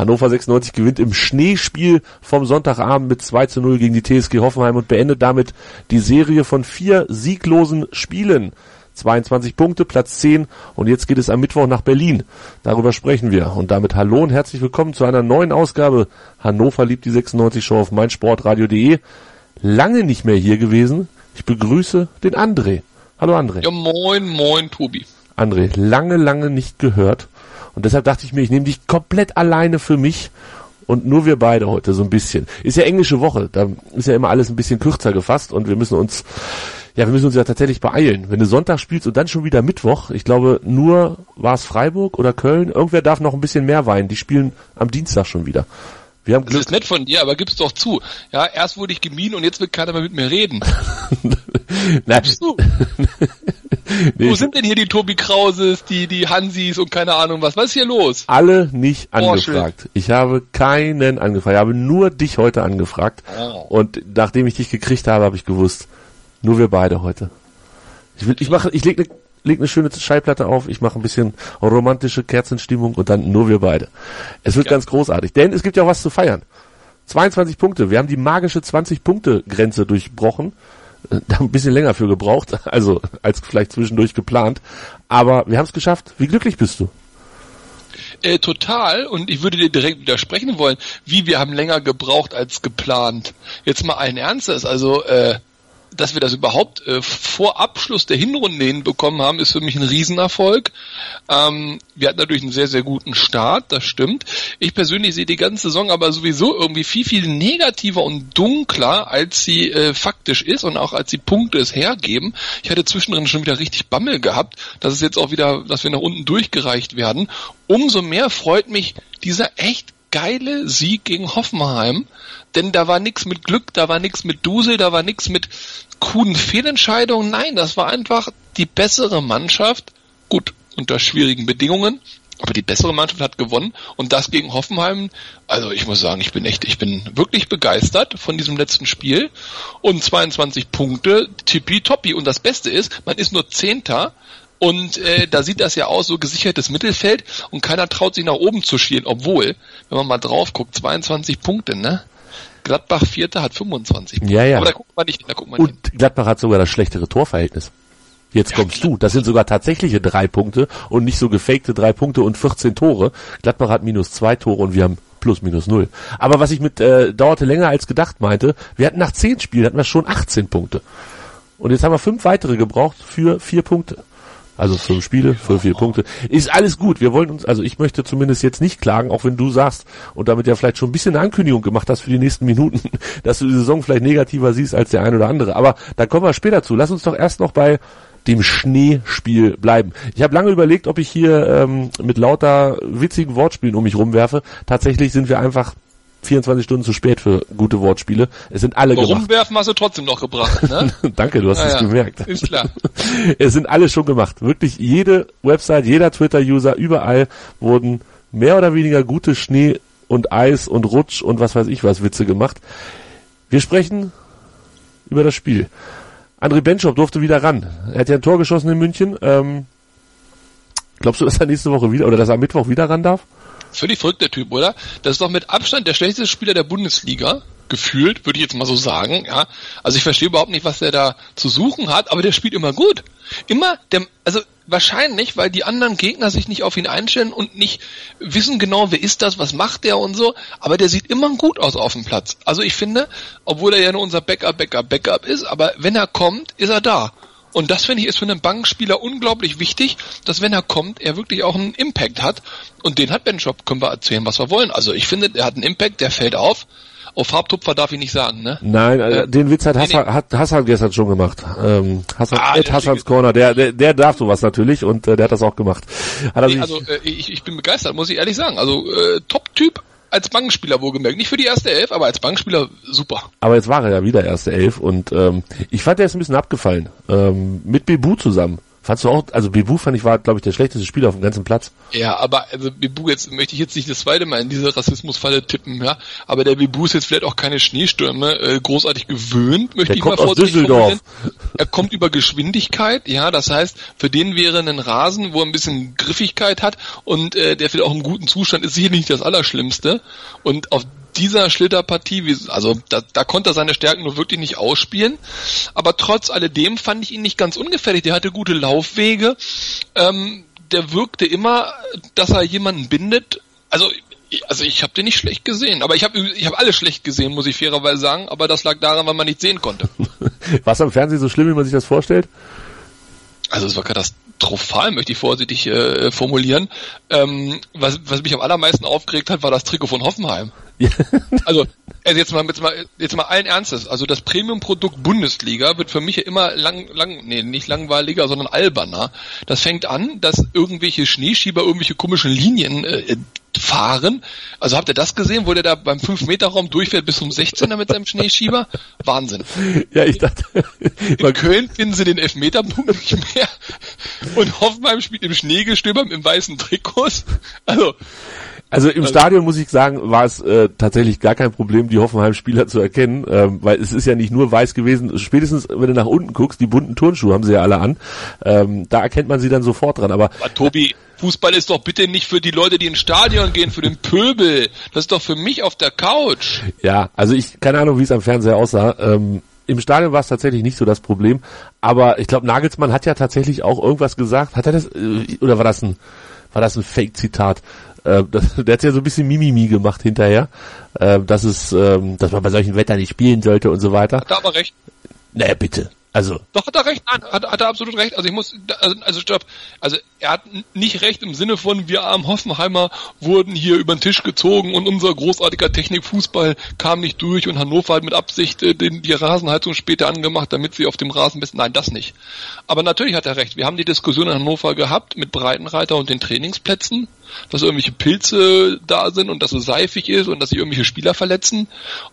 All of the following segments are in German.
Hannover 96 gewinnt im Schneespiel vom Sonntagabend mit 2 zu 0 gegen die TSG Hoffenheim und beendet damit die Serie von vier sieglosen Spielen. 22 Punkte, Platz 10 und jetzt geht es am Mittwoch nach Berlin. Darüber sprechen wir. Und damit hallo und herzlich willkommen zu einer neuen Ausgabe Hannover liebt die 96 Show auf meinsportradio.de. Lange nicht mehr hier gewesen. Ich begrüße den André. Hallo André. Ja, moin, moin, Tobi. André, lange, lange nicht gehört. Und deshalb dachte ich mir, ich nehme dich komplett alleine für mich und nur wir beide heute so ein bisschen. Ist ja englische Woche, da ist ja immer alles ein bisschen kürzer gefasst und wir müssen uns, ja, wir müssen uns ja tatsächlich beeilen. Wenn du Sonntag spielst und dann schon wieder Mittwoch, ich glaube nur war es Freiburg oder Köln, irgendwer darf noch ein bisschen mehr weinen. Die spielen am Dienstag schon wieder. Wir haben Glück. Das ist nett von dir, aber gib's doch zu. Ja, erst wurde ich gemieden und jetzt will keiner mehr mit mir reden. Nein. du? nee, Wo sind denn hier die Tobi Krauses, die, die Hansis und keine Ahnung was? Was ist hier los? Alle nicht angefragt. Ich habe keinen angefragt. Ich habe nur dich heute angefragt. Oh. Und nachdem ich dich gekriegt habe, habe ich gewusst, nur wir beide heute. Ich will, ich mache, ich lege eine leg eine schöne Schallplatte auf, ich mache ein bisschen romantische Kerzenstimmung und dann nur wir beide. Es wird ja. ganz großartig, denn es gibt ja auch was zu feiern. 22 Punkte, wir haben die magische 20-Punkte-Grenze durchbrochen. Äh, da ein bisschen länger für gebraucht, also als vielleicht zwischendurch geplant. Aber wir haben es geschafft. Wie glücklich bist du? Äh, total. Und ich würde dir direkt widersprechen wollen. Wie wir haben länger gebraucht als geplant. Jetzt mal allen Ernstes. Also äh, dass wir das überhaupt äh, vor Abschluss der Hinrunde hinbekommen haben, ist für mich ein Riesenerfolg. Ähm, wir hatten natürlich einen sehr, sehr guten Start, das stimmt. Ich persönlich sehe die ganze Saison aber sowieso irgendwie viel, viel negativer und dunkler, als sie äh, faktisch ist und auch als die Punkte es hergeben. Ich hatte zwischendrin schon wieder richtig Bammel gehabt, dass es jetzt auch wieder, dass wir nach unten durchgereicht werden. Umso mehr freut mich dieser echt geile Sieg gegen Hoffenheim, denn da war nichts mit Glück, da war nichts mit Dusel, da war nichts mit coolen Fehlentscheidungen. Nein, das war einfach die bessere Mannschaft. Gut, unter schwierigen Bedingungen, aber die bessere Mannschaft hat gewonnen und das gegen Hoffenheim. Also ich muss sagen, ich bin echt, ich bin wirklich begeistert von diesem letzten Spiel und 22 Punkte, tippitoppi. Und das Beste ist, man ist nur Zehnter und äh, da sieht das ja aus, so gesichertes Mittelfeld und keiner traut sich nach oben zu schielen, obwohl, wenn man mal drauf guckt, 22 Punkte, ne? Gladbach Vierter hat 25 Punkte. Ja, ja. Aber da guckt man nicht, da guckt man Und nicht. Gladbach hat sogar das schlechtere Torverhältnis. Jetzt ja, kommst klar. du. Das sind sogar tatsächliche drei Punkte und nicht so gefakte drei Punkte und 14 Tore. Gladbach hat minus zwei Tore und wir haben plus minus null. Aber was ich mit äh, dauerte länger als gedacht meinte, wir hatten nach zehn Spielen hatten wir schon 18 Punkte. Und jetzt haben wir fünf weitere gebraucht für vier Punkte. Also fünf Spiele, für vier Punkte. Ist alles gut. Wir wollen uns, also ich möchte zumindest jetzt nicht klagen, auch wenn du sagst und damit ja vielleicht schon ein bisschen eine Ankündigung gemacht hast für die nächsten Minuten, dass du die Saison vielleicht negativer siehst als der ein oder andere. Aber da kommen wir später zu. Lass uns doch erst noch bei dem Schneespiel bleiben. Ich habe lange überlegt, ob ich hier ähm, mit lauter witzigen Wortspielen um mich rumwerfe. Tatsächlich sind wir einfach 24 Stunden zu spät für gute Wortspiele. Es sind alle Aber gemacht. Rumwerfen hast du trotzdem noch gebracht, ne? Danke, du hast es ja, gemerkt. Ist klar. es sind alle schon gemacht. Wirklich jede Website, jeder Twitter-User, überall wurden mehr oder weniger gute Schnee und Eis und Rutsch und was weiß ich was Witze gemacht. Wir sprechen über das Spiel. André Benschop durfte wieder ran. Er hat ja ein Tor geschossen in München. Ähm, glaubst du, dass er nächste Woche wieder oder dass er am Mittwoch wieder ran darf? Völlig verrückt, der Typ, oder? Das ist doch mit Abstand der schlechteste Spieler der Bundesliga. Gefühlt, würde ich jetzt mal so sagen, ja. Also ich verstehe überhaupt nicht, was der da zu suchen hat, aber der spielt immer gut. Immer, der, also wahrscheinlich, weil die anderen Gegner sich nicht auf ihn einstellen und nicht wissen genau, wer ist das, was macht der und so, aber der sieht immer gut aus auf dem Platz. Also ich finde, obwohl er ja nur unser Backup, Backup, Backup ist, aber wenn er kommt, ist er da. Und das finde ich ist für einen Bankspieler unglaublich wichtig, dass wenn er kommt, er wirklich auch einen Impact hat. Und den hat Ben Shop, können wir erzählen, was wir wollen. Also ich finde, er hat einen Impact, der fällt auf. Auf Farbtupfer darf ich nicht sagen, ne? Nein, äh, den Witz hat Hassan, nee, hat Hassan gestern schon gemacht. Ähm, Hassan, ah, Ed Hassans Corner, der, der, der darf sowas natürlich und äh, der hat das auch gemacht. Nee, also äh, ich, ich bin begeistert, muss ich ehrlich sagen. Also äh, Top-Typ, als Bankspieler wohlgemerkt. Nicht für die erste Elf, aber als Bankspieler super. Aber jetzt war er ja wieder erste Elf und ähm, ich fand, er ist ein bisschen abgefallen. Ähm, mit Bebu zusammen. Fandst du auch, also Bebu fand ich war, glaube ich, der schlechteste Spieler auf dem ganzen Platz. Ja, aber also Bebu, jetzt möchte ich jetzt nicht das zweite Mal in diese Rassismusfalle tippen, ja. Aber der Bebu ist jetzt vielleicht auch keine Schneestürme äh, großartig gewöhnt, möchte Der ich kommt mal aus Düsseldorf. Er kommt über Geschwindigkeit, ja, das heißt, für den wäre ein Rasen, wo er ein bisschen Griffigkeit hat und äh, der vielleicht auch im guten Zustand ist, sicher nicht das Allerschlimmste. Und auf dieser Schlitterpartie, also da, da konnte er seine Stärken nur wirklich nicht ausspielen. Aber trotz alledem fand ich ihn nicht ganz ungefährlich. Der hatte gute Laufwege. Ähm, der wirkte immer, dass er jemanden bindet. Also also ich habe den nicht schlecht gesehen, aber ich habe ich hab alle schlecht gesehen, muss ich fairerweise sagen, aber das lag daran, weil man nicht sehen konnte. War es am Fernsehen so schlimm, wie man sich das vorstellt? Also es war katastrophal, möchte ich vorsichtig äh, formulieren. Ähm, was, was mich am allermeisten aufgeregt hat, war das Trikot von Hoffenheim. Also, also jetzt mal, jetzt mal, jetzt mal allen Ernstes. Also das Premium-Produkt Bundesliga wird für mich immer lang, lang, nee, nicht langweiliger, sondern alberner. Das fängt an, dass irgendwelche Schneeschieber irgendwelche komischen Linien äh, fahren. Also habt ihr das gesehen, wo der da beim 5-Meter-Raum durchfährt bis zum 16er mit seinem Schneeschieber? Wahnsinn. Ja, ich dachte, In Köln finden sie den Elfmeterpunkt nicht mehr. Und Hoffenheim spielt im Schneegestöber im weißen Trikots. Also, Also im Stadion muss ich sagen, war es äh, tatsächlich gar kein Problem, die Hoffenheim-Spieler zu erkennen, ähm, weil es ist ja nicht nur weiß gewesen. Spätestens, wenn du nach unten guckst, die bunten Turnschuhe haben sie ja alle an. Ähm, da erkennt man sie dann sofort dran. Aber aber Tobi, Fußball ist doch bitte nicht für die Leute, die ins Stadion gehen, für den Pöbel. Das ist doch für mich auf der Couch. ja, also ich keine Ahnung, wie es am Fernseher aussah. Ähm, Im Stadion war es tatsächlich nicht so das Problem. Aber ich glaube, Nagelsmann hat ja tatsächlich auch irgendwas gesagt. Hat er das äh, oder war das ein war das ein Fake-Zitat? Äh, das, der hat ja so ein bisschen Mimimi gemacht hinterher, äh, dass es, ähm, dass man bei solchen Wetter nicht spielen sollte und so weiter. Hat er aber recht. Naja, bitte. Also, Doch, hat er recht. Nein, hat, hat er absolut recht. Also ich muss, also, also stopp. Also er hat nicht recht im Sinne von, wir armen Hoffenheimer wurden hier über den Tisch gezogen und unser großartiger Technikfußball kam nicht durch und Hannover hat mit Absicht äh, den, die Rasenheizung später angemacht, damit sie auf dem Rasen bist. Nein, das nicht. Aber natürlich hat er recht. Wir haben die Diskussion in Hannover gehabt mit Breitenreiter und den Trainingsplätzen, dass irgendwelche Pilze da sind und dass es seifig ist und dass sich irgendwelche Spieler verletzen.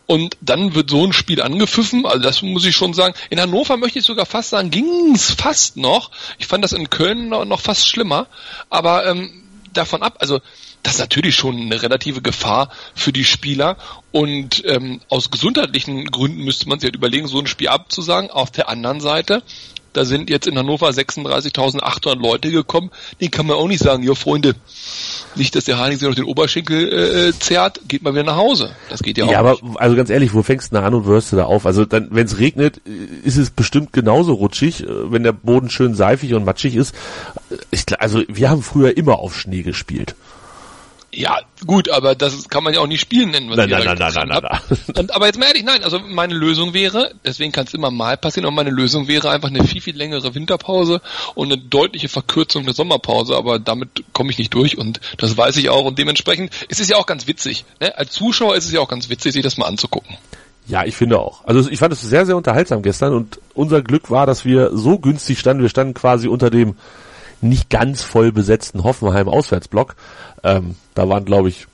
Und dann wird so ein Spiel angepfiffen. Also das muss ich schon sagen. In Hannover möchte ich sogar fast sagen, ging's fast noch. Ich fand das in Köln noch, noch fast schlimmer. Aber ähm, davon ab, also das ist natürlich schon eine relative Gefahr für die Spieler. Und ähm, aus gesundheitlichen Gründen müsste man sich halt überlegen, so ein Spiel abzusagen. Auf der anderen Seite, da sind jetzt in Hannover 36.800 Leute gekommen. Den kann man auch nicht sagen, ja Freunde, nicht, dass der Haning sich noch den Oberschenkel äh, zerrt, geht mal wieder nach Hause. Das geht ja auch ja, aber nicht. also ganz ehrlich, wo fängst du an und wirst du da auf? Also dann, wenn es regnet, ist es bestimmt genauso rutschig, äh, wenn der Boden schön seifig und matschig ist. Äh, Ich, also wir haben früher immer auf Schnee gespielt. Ja, gut, aber das kann man ja auch nicht spielen nennen. Was Nein, ihr nein, nein, nein, getan nein, habt. Und, aber jetzt mal ehrlich, nein, also meine Lösung wäre, deswegen kann es immer mal passieren, aber meine Lösung wäre einfach eine viel, viel längere Winterpause und eine deutliche Verkürzung der Sommerpause, aber damit komme ich nicht durch und das weiß ich auch und dementsprechend ist es ja auch ganz witzig. Ne? Als Zuschauer ist es ja auch ganz witzig, sich das mal anzugucken. Ja, ich finde auch. Also ich fand es sehr, sehr unterhaltsam gestern und unser Glück war, dass wir so günstig standen. Wir standen quasi unter dem nicht ganz voll besetzten Hoffenheim Auswärtsblock. Ähm, da waren, glaube ich,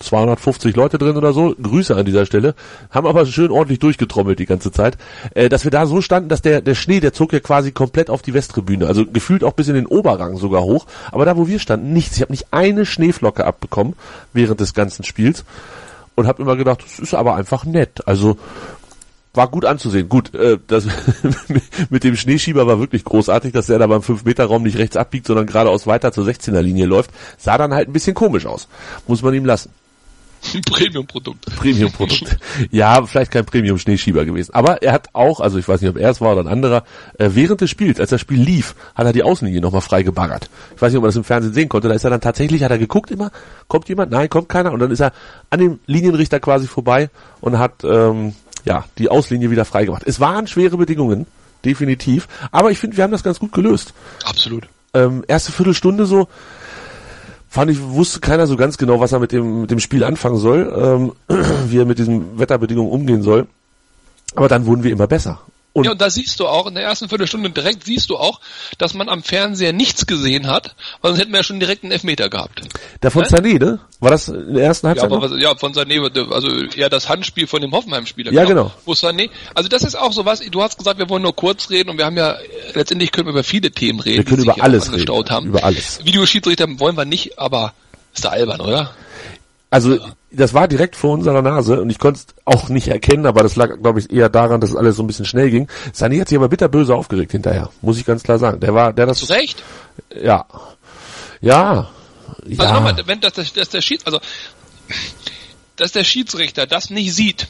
250 Leute drin oder so. Grüße an dieser Stelle. Haben aber schön ordentlich durchgetrommelt die ganze Zeit. Äh, dass wir da so standen, dass der, der Schnee, der zog ja quasi komplett auf die Westtribüne. Also gefühlt auch bis in den Oberrang sogar hoch. Aber da, wo wir standen, nichts. Ich habe nicht eine Schneeflocke abbekommen während des ganzen Spiels. Und habe immer gedacht, das ist aber einfach nett. Also war gut anzusehen. Gut, äh, das mit dem Schneeschieber war wirklich großartig, dass der da beim 5-Meter-Raum nicht rechts abbiegt, sondern geradeaus weiter zur 16er-Linie läuft. Sah dann halt ein bisschen komisch aus. Muss man ihm lassen. Premium-Produkt. Premium-Produkt. ja, vielleicht kein Premium-Schneeschieber gewesen. Aber er hat auch, also ich weiß nicht, ob er es war oder ein anderer, äh, während des Spiels, als das Spiel lief, hat er die Außenlinie nochmal frei gebaggert. Ich weiß nicht, ob man das im Fernsehen sehen konnte. Da ist er dann tatsächlich, hat er geguckt immer, kommt jemand? Nein, kommt keiner. Und dann ist er an dem Linienrichter quasi vorbei und hat ähm, ja die Auslinie wieder frei gemacht. Es waren schwere Bedingungen, definitiv. Aber ich finde, wir haben das ganz gut gelöst. Absolut. Ähm, erste Viertelstunde so, fand ich, wusste keiner so ganz genau, was er mit dem, mit dem Spiel anfangen soll, ähm, wie er mit diesen Wetterbedingungen umgehen soll. Aber dann wurden wir immer besser. Und ja, und da siehst du auch, in der ersten Viertelstunde direkt siehst du auch, dass man am Fernseher nichts gesehen hat, weil sonst hätten wir ja schon direkt einen Elfmeter gehabt. Der von ne? Sané, ne? War das in der ersten Halbzeit? Ja, aber, ja von Sané, also eher das Handspiel von dem Hoffenheim-Spieler. Ja, genau. genau. Wo Sané, also das ist auch so was, du hast gesagt, wir wollen nur kurz reden und wir haben ja, letztendlich können wir über viele Themen reden. Wir können über alles reden. Haben. Über alles. Videoschiedsrichter wollen wir nicht, aber ist da albern, oder? Also das war direkt vor unserer Nase und ich konnte es auch nicht erkennen, aber das lag, glaube ich, eher daran, dass es alles so ein bisschen schnell ging. Sani hat sich aber bitterböse aufgeregt hinterher, muss ich ganz klar sagen. Der war, der das. Zu Recht? Ja. Ja. Ja. Also nochmal, wenn das, das, das der also dass der Schiedsrichter das nicht sieht,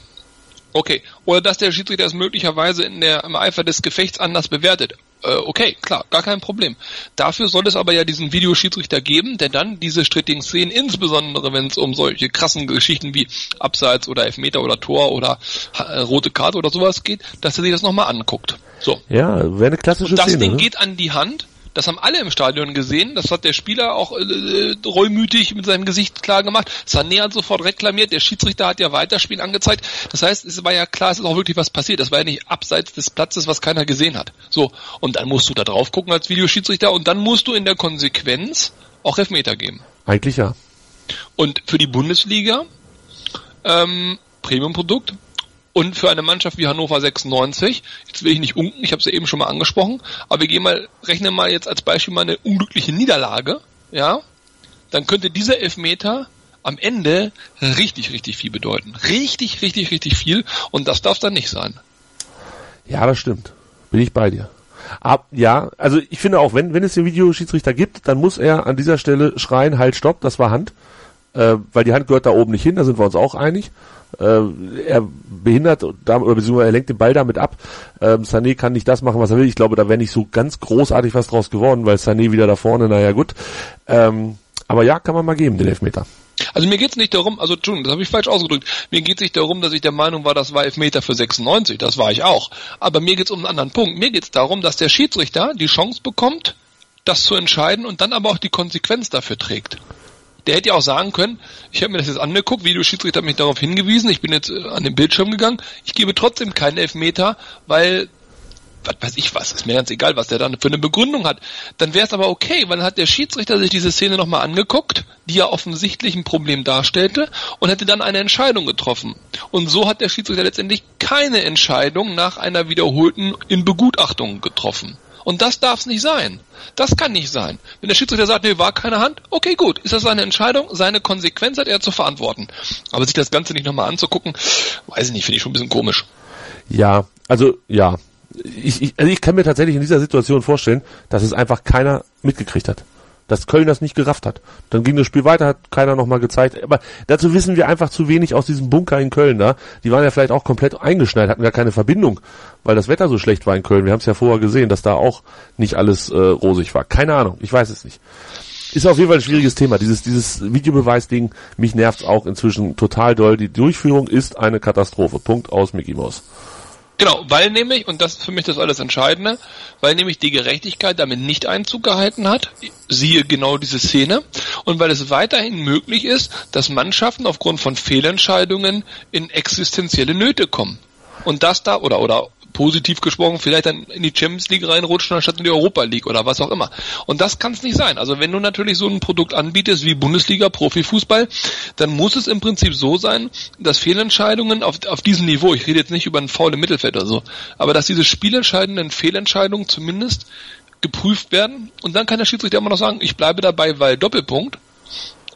okay, oder dass der Schiedsrichter es möglicherweise in der im Eifer des Gefechts anders bewertet, okay, klar, gar kein Problem. Dafür soll es aber ja diesen Videoschiedsrichter geben, der dann diese strittigen Szenen, insbesondere wenn es um solche krassen Geschichten wie Abseits oder Elfmeter oder Tor oder äh, rote Karte oder sowas geht, dass er sich das nochmal anguckt. So. Ja, wäre eine klassische Und das Szene. Ding ne? geht an die Hand das haben alle im Stadion gesehen. Das hat der Spieler auch äh, äh, reumütig mit seinem Gesicht klar gemacht. Sané hat sofort reklamiert. Der Schiedsrichter hat ja Weiterspielen angezeigt. Das heißt, es war ja klar, es ist auch wirklich was passiert. Das war ja nicht abseits des Platzes, was keiner gesehen hat. So. Und dann musst du da drauf gucken als Videoschiedsrichter und dann musst du in der Konsequenz auch Elfmeter geben. Eigentlich ja. Und für die Bundesliga, ähm, Premium-Produkt, und für eine Mannschaft wie Hannover 96, jetzt will ich nicht unken, ich habe es ja eben schon mal angesprochen, aber wir gehen mal, rechnen mal jetzt als Beispiel mal eine unglückliche Niederlage, ja, dann könnte dieser Elfmeter am Ende richtig, richtig viel bedeuten. Richtig, richtig, richtig viel und das darf dann nicht sein. Ja, das stimmt. Bin ich bei dir. Ab, ja, also ich finde auch, wenn, wenn es den Videoschiedsrichter gibt, dann muss er an dieser Stelle schreien, halt, stopp, das war Hand. Äh, weil die Hand gehört da oben nicht hin, da sind wir uns auch einig. Äh, er behindert oder beziehungsweise er lenkt den Ball damit ab. Ähm, Sané kann nicht das machen, was er will. Ich glaube, da wäre nicht so ganz großartig was draus geworden, weil Sané wieder da vorne, naja gut. Ähm, aber ja, kann man mal geben, den Elfmeter. Also mir geht's nicht darum, also Entschuldigung, das habe ich falsch ausgedrückt. Mir geht's nicht darum, dass ich der Meinung war, das war Elfmeter für 96, das war ich auch. Aber mir geht's um einen anderen Punkt. Mir geht's darum, dass der Schiedsrichter die Chance bekommt, das zu entscheiden und dann aber auch die Konsequenz dafür trägt der hätte ja auch sagen können, ich habe mir das jetzt angeguckt, Videoschiedsrichter hat mich darauf hingewiesen, ich bin jetzt äh, an den Bildschirm gegangen, ich gebe trotzdem keinen Elfmeter, weil was weiß ich was, ist mir ganz egal, was der dann für eine Begründung hat. Dann wäre es aber okay, weil dann hat der Schiedsrichter sich diese Szene nochmal angeguckt, die ja offensichtlich ein Problem darstellte und hätte dann eine Entscheidung getroffen. Und so hat der Schiedsrichter letztendlich keine Entscheidung nach einer wiederholten Inbegutachtung getroffen. Und das darf es nicht sein. Das kann nicht sein. Wenn der Schiedsrichter sagt, nee, war keine Hand, okay, gut, ist das seine Entscheidung, seine Konsequenz hat er zu verantworten. Aber sich das Ganze nicht nochmal anzugucken, weiß ich nicht, finde ich schon ein bisschen komisch. Ja, also ja. Ich, ich, also ich kann mir tatsächlich in dieser Situation vorstellen, dass es einfach keiner mitgekriegt hat dass Köln das nicht gerafft hat. Dann ging das Spiel weiter, hat keiner nochmal gezeigt. Aber dazu wissen wir einfach zu wenig aus diesem Bunker in Köln da. Die waren ja vielleicht auch komplett eingeschneit, hatten gar keine Verbindung, weil das Wetter so schlecht war in Köln. Wir haben es ja vorher gesehen, dass da auch nicht alles äh, rosig war. Keine Ahnung, ich weiß es nicht. Ist auf jeden Fall ein schwieriges Thema. Dieses, dieses Videobeweisding, mich nervt auch inzwischen total doll. Die Durchführung ist eine Katastrophe. Punkt aus Mickey Mouse. Genau, weil nämlich, und das ist für mich das alles Entscheidende, weil nämlich die Gerechtigkeit damit nicht Einzug gehalten hat, siehe genau diese Szene, und weil es weiterhin möglich ist, dass Mannschaften aufgrund von Fehlentscheidungen in existenzielle Nöte kommen. Und das da, oder, oder positiv gesprochen, vielleicht dann in die Champions League reinrutschen anstatt in die Europa League oder was auch immer. Und das kann es nicht sein. Also wenn du natürlich so ein Produkt anbietest wie Bundesliga, Profifußball, dann muss es im Prinzip so sein, dass Fehlentscheidungen auf, auf diesem Niveau, ich rede jetzt nicht über ein faule Mittelfeld oder so, aber dass diese spielentscheidenden Fehlentscheidungen zumindest geprüft werden und dann kann der Schiedsrichter immer noch sagen, ich bleibe dabei, weil Doppelpunkt.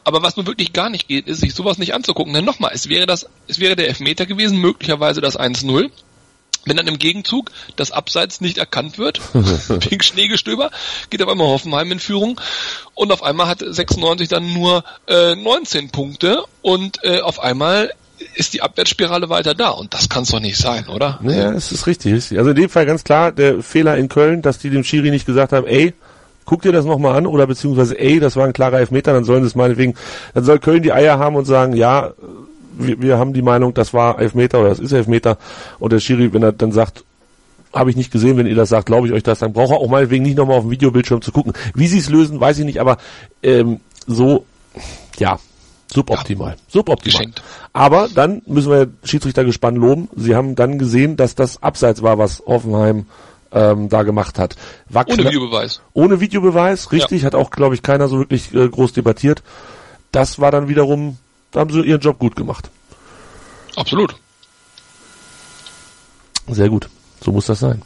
Aber was nun wirklich gar nicht geht, ist, sich sowas nicht anzugucken. Denn nochmal, es wäre das, es wäre der Elfmeter gewesen, möglicherweise das 1-0. Wenn dann im Gegenzug das Abseits nicht erkannt wird, wegen Schneegestöber, geht auf einmal Hoffenheim in Führung und auf einmal hat 96 dann nur äh, 19 Punkte und äh, auf einmal ist die Abwärtsspirale weiter da und das kann es doch nicht sein, oder? Ja, es ist richtig. Also in dem Fall ganz klar der Fehler in Köln, dass die dem Schiri nicht gesagt haben, ey, guck dir das nochmal an oder beziehungsweise ey, das war ein klarer Elfmeter, dann sollen sie es meinetwegen, dann soll Köln die Eier haben und sagen, ja, wir, wir haben die Meinung, das war Elfmeter oder das ist Elfmeter und der Schiri, wenn er dann sagt, habe ich nicht gesehen, wenn ihr das sagt, glaube ich euch das, dann braucht er auch meinetwegen nicht nochmal auf dem Videobildschirm zu gucken. Wie sie es lösen, weiß ich nicht, aber ähm, so, ja, Suboptimal. Suboptimal. Geschenkt. Aber dann müssen wir Schiedsrichter gespannt loben. Sie haben dann gesehen, dass das abseits war, was Hoffenheim ähm, da gemacht hat. War Ohne Videobeweis. Ohne Videobeweis, richtig, hat auch, glaube ich, keiner so wirklich äh, groß debattiert. Das war dann wiederum, da haben sie ihren Job gut gemacht. Absolut. Sehr gut. So muss das sein.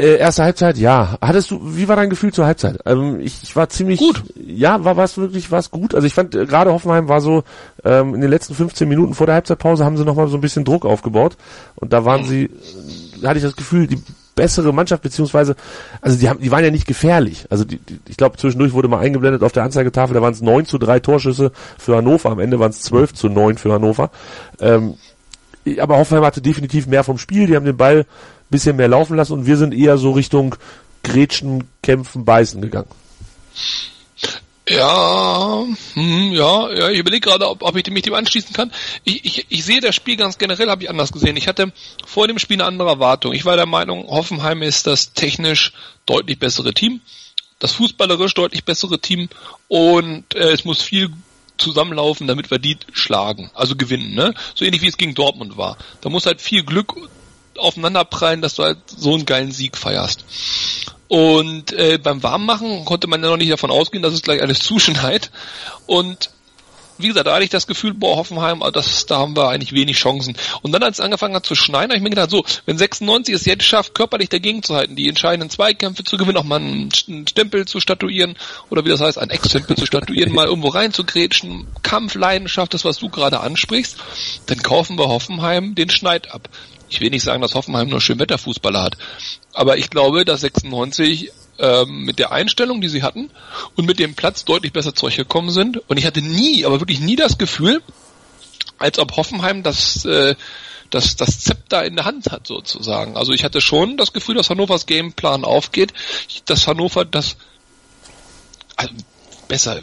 Äh, erste Halbzeit, ja. Hattest du, wie war dein Gefühl zur Halbzeit? Ähm, ich, ich war ziemlich Gut. Ja, war was wirklich was gut. Also ich fand äh, gerade Hoffenheim war so ähm, in den letzten 15 Minuten vor der Halbzeitpause haben sie noch mal so ein bisschen Druck aufgebaut und da waren sie, äh, hatte ich das Gefühl, die bessere Mannschaft beziehungsweise, also die haben, die waren ja nicht gefährlich. Also die, die, ich glaube zwischendurch wurde mal eingeblendet auf der Anzeigetafel, da waren es 9 zu 3 Torschüsse für Hannover. Am Ende waren es 12 zu 9 für Hannover. Ähm, aber Hoffenheim hatte definitiv mehr vom Spiel. Die haben den Ball ein bisschen mehr laufen lassen und wir sind eher so Richtung Grätschen, Kämpfen, Beißen gegangen. Ja, hm, ja, ja, ich überlege gerade, ob, ob ich mich dem anschließen kann. Ich, ich, ich sehe das Spiel ganz generell, habe ich anders gesehen. Ich hatte vor dem Spiel eine andere Erwartung. Ich war der Meinung, Hoffenheim ist das technisch deutlich bessere Team, das fußballerisch deutlich bessere Team und äh, es muss viel zusammenlaufen, damit wir die schlagen, also gewinnen, ne? So ähnlich wie es gegen Dortmund war. Da muss halt viel Glück aufeinanderprallen, dass du halt so einen geilen Sieg feierst. Und äh, beim Warmmachen konnte man ja noch nicht davon ausgehen, dass es gleich alles zuschneit. Und wie gesagt, da hatte ich das Gefühl, boah, Hoffenheim, ah, das, da haben wir eigentlich wenig Chancen. Und dann, als es angefangen hat zu schneien, habe ich mir gedacht, so, wenn 96 es jetzt schafft, körperlich dagegen zu halten, die entscheidenden Zweikämpfe zu gewinnen, auch mal einen Stempel zu statuieren, oder wie das heißt, einen Ex-Stempel zu statuieren, mal irgendwo reinzugrätschen, Kampf, Leidenschaft, das, was du gerade ansprichst, dann kaufen wir Hoffenheim den Schneid ab. Ich will nicht sagen, dass Hoffenheim nur Schönwetterfußballer hat, aber ich glaube, dass 96 ähm, mit der Einstellung, die sie hatten und mit dem Platz deutlich besser zurechtgekommen sind. Und ich hatte nie, aber wirklich nie das Gefühl, als ob Hoffenheim das, äh, das, das Zepter in der Hand hat sozusagen. Also ich hatte schon das Gefühl, dass Hannovers Gameplan aufgeht, dass Hannover das also besser,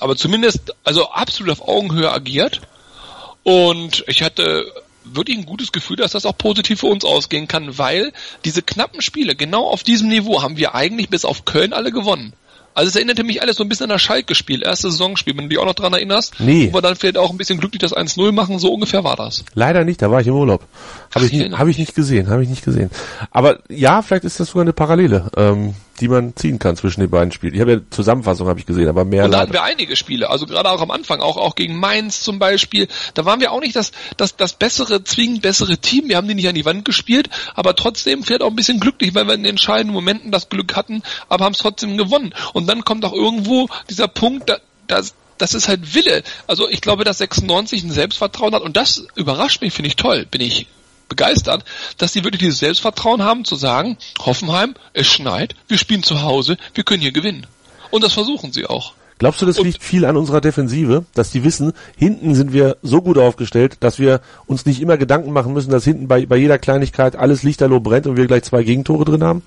aber zumindest also absolut auf Augenhöhe agiert. Und ich hatte wirklich ein gutes Gefühl, dass das auch positiv für uns ausgehen kann, weil diese knappen Spiele, genau auf diesem Niveau, haben wir eigentlich bis auf Köln alle gewonnen. Also es erinnerte mich alles so ein bisschen an das Schalke-Spiel, erste Saisonspiel, wenn du dich auch noch dran erinnerst. Nee. Wo wir dann vielleicht auch ein bisschen glücklich das 1-0 machen, so ungefähr war das. Leider nicht, da war ich im Urlaub. Habe ich, ich nicht- hab ich nicht gesehen, habe ich nicht gesehen. Aber ja, vielleicht ist das sogar eine Parallele, ähm, die man ziehen kann zwischen den beiden Spielen. Ich habe ja Zusammenfassung habe ich gesehen, aber mehr Und da leider. hatten wir einige Spiele, also gerade auch am Anfang, auch, auch gegen Mainz zum Beispiel, da waren wir auch nicht das, das, das bessere, zwingend bessere Team, wir haben die nicht an die Wand gespielt, aber trotzdem vielleicht auch ein bisschen glücklich, weil wir in den entscheidenden Momenten das Glück hatten, aber haben es trotzdem gewonnen. Und dann kommt auch irgendwo dieser Punkt, da, das, das ist halt Wille. Also ich glaube, dass 96 ein Selbstvertrauen hat und das überrascht mich, finde ich toll, bin ich begeistert, dass die wirklich dieses Selbstvertrauen haben zu sagen, Hoffenheim, es schneit, wir spielen zu Hause, wir können hier gewinnen. Und das versuchen sie auch. Glaubst du, das Und- liegt viel an unserer Defensive, dass die wissen, hinten sind wir so gut aufgestellt, dass wir uns nicht immer Gedanken machen müssen, dass hinten bei, bei jeder Kleinigkeit alles lichterloh brennt und wir gleich zwei Gegentore drin haben?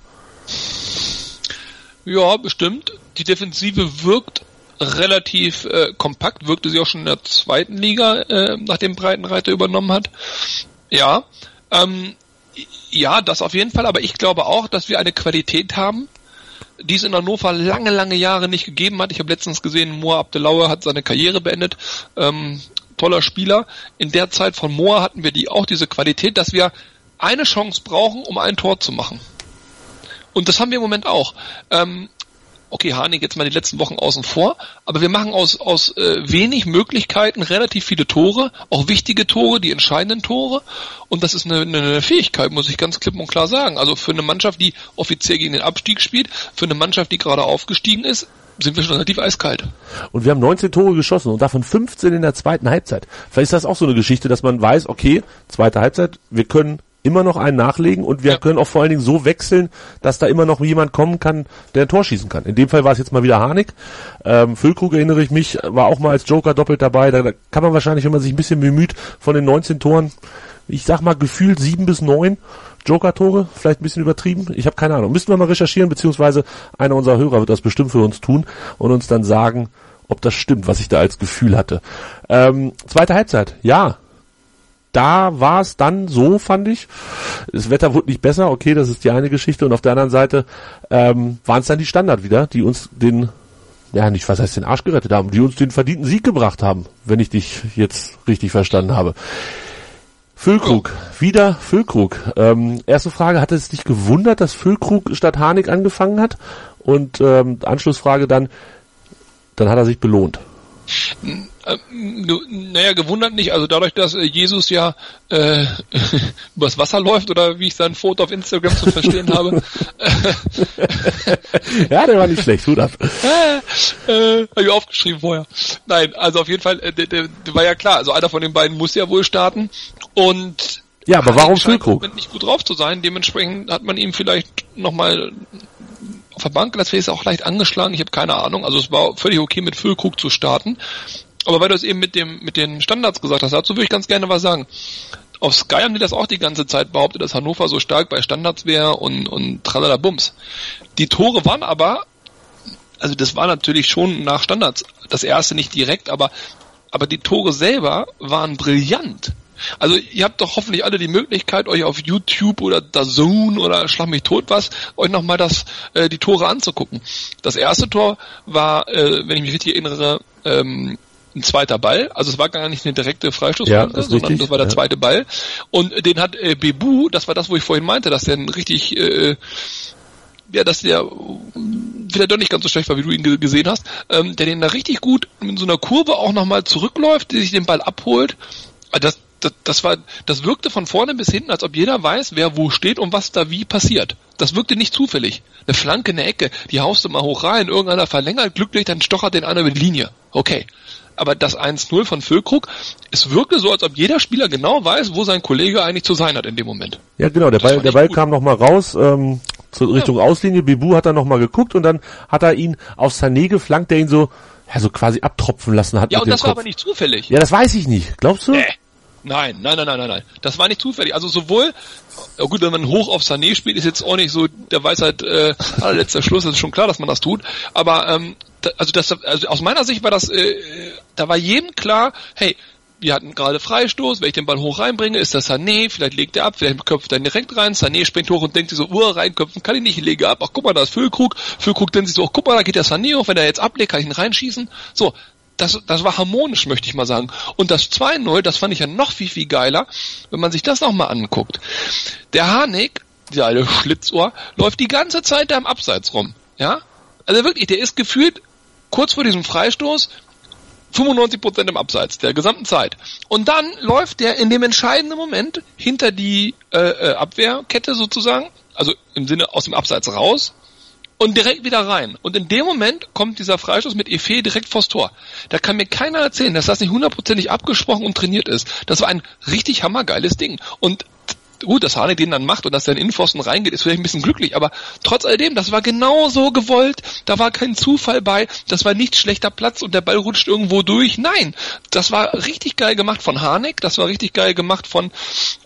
Ja, bestimmt. Die Defensive wirkt relativ äh, kompakt, wirkte sie auch schon in der zweiten Liga, äh, nachdem Breitenreiter übernommen hat. Ja, ähm, ja, das auf jeden Fall, aber ich glaube auch, dass wir eine Qualität haben, die es in Hannover lange, lange Jahre nicht gegeben hat. Ich habe letztens gesehen, Moa Abdelaue hat seine Karriere beendet. Ähm, toller Spieler. In der Zeit von Moa hatten wir die auch diese Qualität, dass wir eine Chance brauchen, um ein Tor zu machen. Und das haben wir im Moment auch. Ähm, okay, Harnik jetzt mal die letzten Wochen außen vor, aber wir machen aus, aus äh, wenig Möglichkeiten relativ viele Tore, auch wichtige Tore, die entscheidenden Tore. Und das ist eine, eine, Fähigkeit, muss ich ganz klipp und klar sagen. Also für eine Mannschaft, die offiziell gegen den Abstieg spielt, für eine Mannschaft, die gerade aufgestiegen ist, sind wir schon relativ eiskalt. Und wir haben 19 Tore geschossen und davon 15 in der zweiten Halbzeit. Vielleicht ist das auch so eine Geschichte, dass man weiß, okay, zweite Halbzeit, wir können immer noch einen nachlegen und wir Ja. können auch vor allen Dingen so wechseln, dass da immer noch jemand kommen kann, der ein Tor schießen kann. In dem Fall war es jetzt mal wieder Harnik. Ähm, Füllkrug erinnere ich mich, war auch mal als Joker doppelt dabei. Da, da kann man wahrscheinlich, wenn man sich ein bisschen bemüht, von den 19 Toren, ich sag mal gefühlt sieben bis neun Joker-Tore, vielleicht ein bisschen übertrieben. Ich habe keine Ahnung. Müssten wir mal recherchieren, beziehungsweise einer unserer Hörer wird das bestimmt für uns tun und uns dann sagen, ob das stimmt, was ich da als Gefühl hatte. Ähm, zweite Halbzeit, ja. Da war es dann so, fand ich. Das Wetter wurde nicht besser, okay, das ist die eine Geschichte. Und auf der anderen Seite ähm, waren es dann die Standard wieder, die uns den ja nicht, was heißt den Arsch gerettet haben, die uns den verdienten Sieg gebracht haben, wenn ich dich jetzt richtig verstanden habe. Füllkrug, wieder Füllkrug. Ähm, erste Frage, hat es dich gewundert, dass Füllkrug statt Harnik angefangen hat? Und ähm, Anschlussfrage dann, dann hat er sich belohnt. Äh, naja, gewundert nicht. Also dadurch, dass äh, Jesus ja äh, übers Wasser läuft oder wie ich sein Foto auf Instagram zu verstehen habe. ja, der war nicht schlecht. Hut ab. äh, äh, Habe ich aufgeschrieben vorher. Nein, also auf jeden Fall, äh, der, der, der war ja klar. Also einer von den beiden muss ja wohl starten. Und ja, aber warum Füllkrug? nicht gut drauf zu sein. Dementsprechend hat man ihm vielleicht nochmal auf der Bank, das ist auch leicht angeschlagen, ich habe keine Ahnung. Also es war völlig okay mit Füllkrug zu starten. Aber weil du es eben mit dem mit den Standards gesagt hast, dazu würde ich ganz gerne was sagen. Auf Sky haben die das auch die ganze Zeit behauptet, dass Hannover so stark bei Standards wäre und, und tralala Bums. Die Tore waren aber, also das war natürlich schon nach Standards, das erste nicht direkt, aber, aber die Tore selber waren brillant. Also ihr habt doch hoffentlich alle die Möglichkeit, euch auf YouTube oder DAZN oder Schlag mich tot was, euch nochmal das, äh, die Tore anzugucken. Das erste Tor war, äh, wenn ich mich richtig erinnere, ähm, ein zweiter Ball. Also es war gar nicht eine direkte Freistoßflanke, ja, sondern richtig. das war der ja. zweite Ball. Und den hat äh, Bebu, das war das, wo ich vorhin meinte, dass der ein richtig äh, ja, dass der wieder doch nicht ganz so schlecht war, wie du ihn gesehen hast, ähm, der den da richtig gut in so einer Kurve auch nochmal zurückläuft, der sich den Ball abholt. Ah, das, das, das war, das wirkte von vorne bis hinten, als ob jeder weiß, wer wo steht und was da wie passiert. Das wirkte nicht zufällig. Eine Flanke, eine Ecke, die haust du mal hoch rein, irgendeiner verlängert glücklich, dann stochert den einer mit Linie. Okay aber das 1-0 von Füllkrug, es wirkte so, als ob jeder Spieler genau weiß, wo sein Kollege eigentlich zu sein hat in dem Moment. Ja, genau, der Ball, der Ball kam nochmal raus, ähm, zur Richtung ja. Auslinie, Bibu hat dann nochmal geguckt und dann hat er ihn auf Sané geflankt, der ihn so, ja, so quasi abtropfen lassen hat. Ja, und das Kopf. war aber nicht zufällig. Ja, das weiß ich nicht. Glaubst du? Nee. Nein, nein, nein, nein, nein, nein. Das war nicht zufällig. Also sowohl, ja gut, wenn man hoch auf Sané spielt, ist jetzt auch nicht so der Weisheit äh, allerletzter Schluss, das ist schon klar, dass man das tut. Aber ähm, also das, also aus meiner Sicht war das, äh, da war jedem klar, hey, wir hatten gerade Freistoß, wenn ich den Ball hoch reinbringe, ist das Sané, vielleicht legt er ab, vielleicht köpft er direkt rein, Sané springt hoch und denkt sich so, Uhr reinköpfen kann ich nicht, ich lege ab, ach guck mal, da ist Füllkrug, Füllkrug denkt sich so, ach guck mal, da geht der Sané hoch, wenn er jetzt ablegt, kann ich ihn reinschießen. So, das, das war harmonisch, möchte ich mal sagen. Und das 2-0, das fand ich ja noch viel, viel geiler, wenn man sich das nochmal anguckt. Der Harnik, dieser alte Schlitzohr, läuft die ganze Zeit da im Abseits rum. Ja? Also wirklich, der ist gefühlt kurz vor diesem Freistoß 95% im Abseits der gesamten Zeit. Und dann läuft der in dem entscheidenden Moment hinter die äh, äh, Abwehrkette sozusagen, also im Sinne aus dem Abseits raus und direkt wieder rein. Und in dem Moment kommt dieser Freistoß mit Efe direkt vors Tor. Da kann mir keiner erzählen, dass das nicht hundertprozentig abgesprochen und trainiert ist. Das war ein richtig hammergeiles Ding. Und gut, dass Hane den dann macht und dass der in Innenpfosten reingeht, ist vielleicht ein bisschen glücklich, aber trotz alledem, das war genau so gewollt, da war kein Zufall bei, das war nicht schlechter Platz und der Ball rutscht irgendwo durch, nein, das war richtig geil gemacht von Harnik, das war richtig geil gemacht von,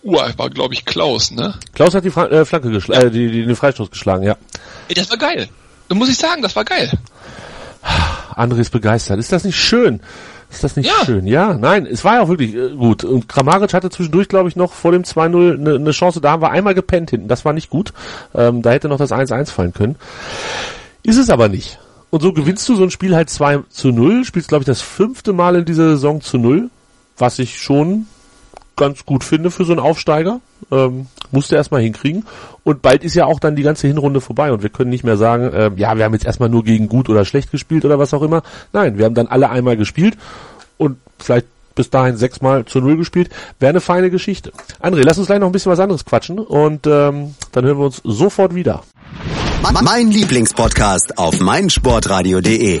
uh, war glaube ich Klaus, ne? Klaus hat die Fra äh, Flanke geschlagen, ja. äh, die, die, den Freistoß geschlagen, ja. Ey, das war geil. Da muss ich sagen, das war geil. André ist begeistert. Ist das nicht schön? Ist das nicht ja. schön? Ja, nein, es war ja auch wirklich äh, gut. Und Kramaric hatte zwischendurch, glaube ich, noch vor dem 2-0 eine ne Chance. Da haben wir einmal gepennt hinten. Das war nicht gut. Ähm, da hätte noch das 1-1 fallen können. Ist es aber nicht. Und so gewinnst du so ein Spiel halt 2 zu 0, spielst, glaube ich, das fünfte Mal in dieser Saison zu 0, was ich schon ganz gut finde für so einen Aufsteiger. Ähm, musste erstmal hinkriegen. Und bald ist ja auch dann die ganze Hinrunde vorbei und wir können nicht mehr sagen, äh, ja, wir haben jetzt erstmal nur gegen gut oder schlecht gespielt oder was auch immer. Nein, wir haben dann alle einmal gespielt und vielleicht bis dahin sechsmal zu null gespielt. Wäre eine feine Geschichte. André, lass uns gleich noch ein bisschen was anderes quatschen und ähm, dann hören wir uns sofort wieder. Mein Lieblingspodcast auf meinsportradio.de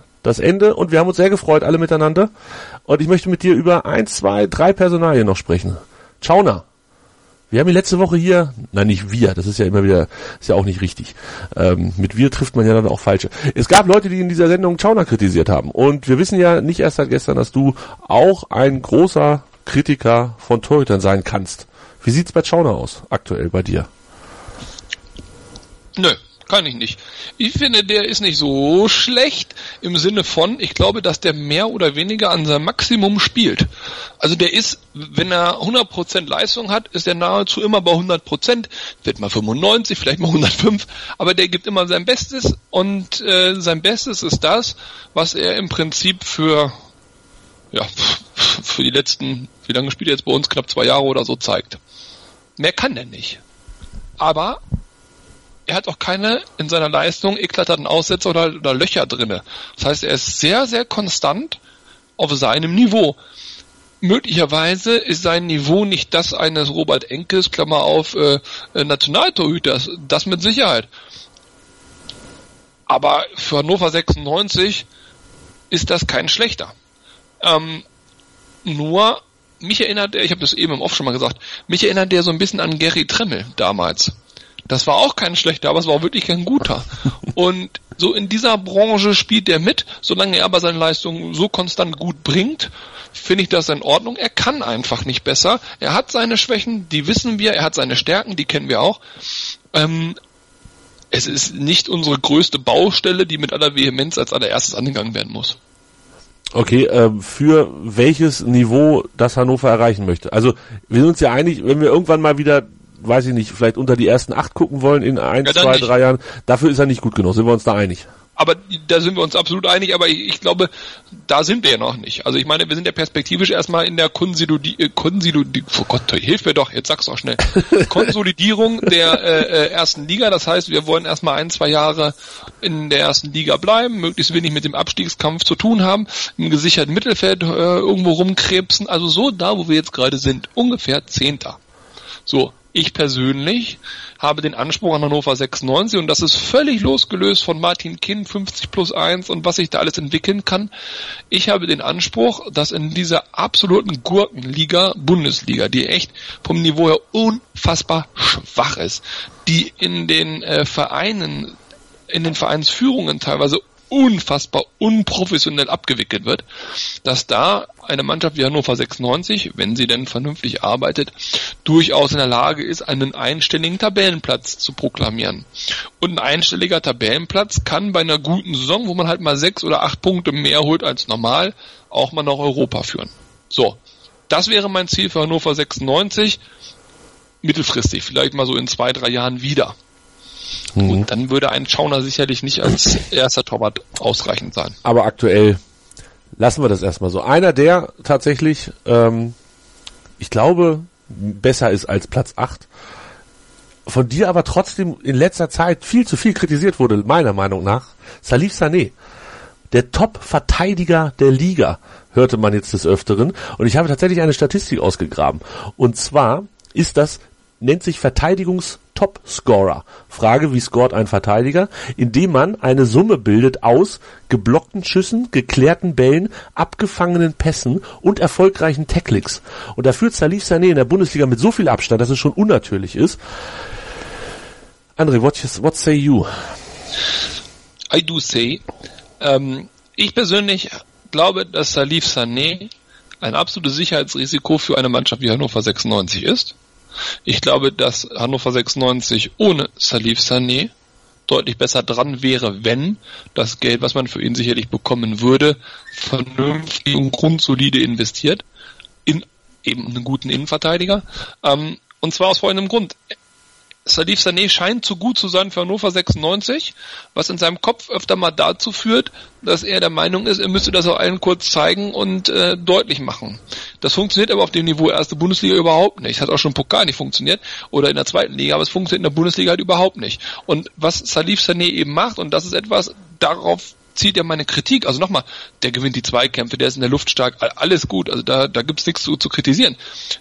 das Ende und wir haben uns sehr gefreut, alle miteinander. Und ich möchte mit dir über ein, zwei, drei Personalien noch sprechen. Chauner. Wir haben die letzte Woche hier, nein nicht wir, das ist ja immer wieder, ist ja auch nicht richtig. Ähm, mit wir trifft man ja dann auch falsche. Es gab Leute, die in dieser Sendung Chauner kritisiert haben. Und wir wissen ja nicht erst seit gestern, dass du auch ein großer Kritiker von Torhütern sein kannst. Wie sieht's bei Schauner aus, aktuell bei dir? Nö, kann ich nicht. Ich finde, der ist nicht so schlecht im Sinne von, ich glaube, dass der mehr oder weniger an seinem Maximum spielt. Also der ist, wenn er 100% Leistung hat, ist er nahezu immer bei 100%, wird mal 95, vielleicht mal 105, aber der gibt immer sein Bestes und äh, sein Bestes ist das, was er im Prinzip für ja, für die letzten, wie lange spielt er jetzt bei uns? Knapp zwei Jahre oder so zeigt. Mehr kann der nicht. Aber er hat auch keine in seiner Leistung eklatanten Aussätze oder, oder Löcher drinne. Das heißt, er ist sehr, sehr konstant auf seinem Niveau. Möglicherweise ist sein Niveau nicht das eines Robert Enkes, Klammer auf, äh, äh Nationaltorhüters. Das mit Sicherheit. Aber für Hannover 96 ist das kein schlechter. Ähm, nur, mich erinnert er, ich habe das eben im Off schon mal gesagt, mich erinnert der so ein bisschen an Gary Tremmel damals. Das war auch kein schlechter, aber es war auch wirklich kein guter. Und so in dieser Branche spielt er mit, solange er aber seine Leistung so konstant gut bringt, finde ich das in Ordnung. Er kann einfach nicht besser. Er hat seine Schwächen, die wissen wir, er hat seine Stärken, die kennen wir auch. Ähm, es ist nicht unsere größte Baustelle, die mit aller Vehemenz als allererstes angegangen werden muss. Okay, äh, für welches Niveau das Hannover erreichen möchte. Also wir sind uns ja einig, wenn wir irgendwann mal wieder weiß ich nicht, vielleicht unter die ersten acht gucken wollen in ein, ja, zwei, nicht. drei Jahren. Dafür ist er nicht gut genug. Sind wir uns da einig? aber da sind wir uns absolut einig, aber ich, ich, glaube, da sind wir ja noch nicht. Also ich meine, wir sind ja perspektivisch erstmal in der Konsolidierung, äh, Konsolidi oh Gott, hilf mir doch, jetzt sag's auch schnell. Konsolidierung der äh, äh, ersten Liga, das heißt, wir wollen erstmal ein, zwei Jahre in der ersten Liga bleiben, möglichst wenig mit dem Abstiegskampf zu tun haben, im gesicherten Mittelfeld äh, irgendwo rumkrebsen, also so da, wo wir jetzt gerade sind, ungefähr Zehnter. So, ich persönlich habe den Anspruch an Hannover 96 und das ist völlig losgelöst von Martin Kinn 50 plus 1 und was sich da alles entwickeln kann. Ich habe den Anspruch, dass in dieser absoluten Gurkenliga, Bundesliga, die echt vom Niveau her unfassbar schwach ist, die in den äh, Vereinen in den Vereinsführungen teilweise unfassbar unprofessionell abgewickelt wird, dass da eine Mannschaft wie Hannover 96, wenn sie denn vernünftig arbeitet, durchaus in der Lage ist, einen einstelligen Tabellenplatz zu proklamieren. Und ein einstelliger Tabellenplatz kann bei einer guten Saison, wo man halt mal sechs oder acht Punkte mehr holt als normal, auch mal nach Europa führen. So. Das wäre mein Ziel für Hannover 96. Mittelfristig, vielleicht mal so in zwei, drei Jahren wieder. Mhm. Und dann würde ein Schauner sicherlich nicht als erster Torwart ausreichend sein. Aber aktuell lassen wir das erstmal so. Einer, der tatsächlich, ähm, ich glaube, besser ist als Platz 8, von dir aber trotzdem in letzter Zeit viel zu viel kritisiert wurde, meiner Meinung nach, Salif Sané. Der Top-Verteidiger der Liga, hörte man jetzt des Öfteren. Und ich habe tatsächlich eine Statistik ausgegraben. Und zwar ist das nennt sich Verteidigungs-Top-Scorer. Frage, wie scoret ein Verteidiger? Indem man eine Summe bildet aus geblockten Schüssen, geklärten Bällen, abgefangenen Pässen und erfolgreichen Tacklings. Und da führt Salif Sané in der Bundesliga mit so viel Abstand, dass es schon unnatürlich ist. André, what, what say you? I do say, ähm, ich persönlich glaube, dass Salif Sané ein absolutes Sicherheitsrisiko für eine Mannschaft wie Hannover 96 ist. Ich glaube, dass Hannover 96 ohne Salif Sané deutlich besser dran wäre, wenn das Geld, was man für ihn sicherlich bekommen würde, vernünftig und grundsolide investiert in eben einen guten Innenverteidiger. Ähm, und zwar aus folgendem Grund. Salif Sané scheint zu gut zu sein für Hannover 96, was in seinem Kopf öfter mal dazu führt, dass er der Meinung ist, er müsste das auch allen kurz zeigen und äh, deutlich machen. Das funktioniert aber auf dem Niveau erste Bundesliga überhaupt nicht. Hat auch schon Pokal nicht funktioniert oder in der zweiten Liga, aber es funktioniert in der Bundesliga halt überhaupt nicht. Und was Salif Sané eben macht, und das ist etwas, darauf zieht er meine Kritik. Also nochmal, der gewinnt die Zweikämpfe, der ist in der Luft stark, alles gut. Also da, da gibt's nichts zu, zu kritisieren.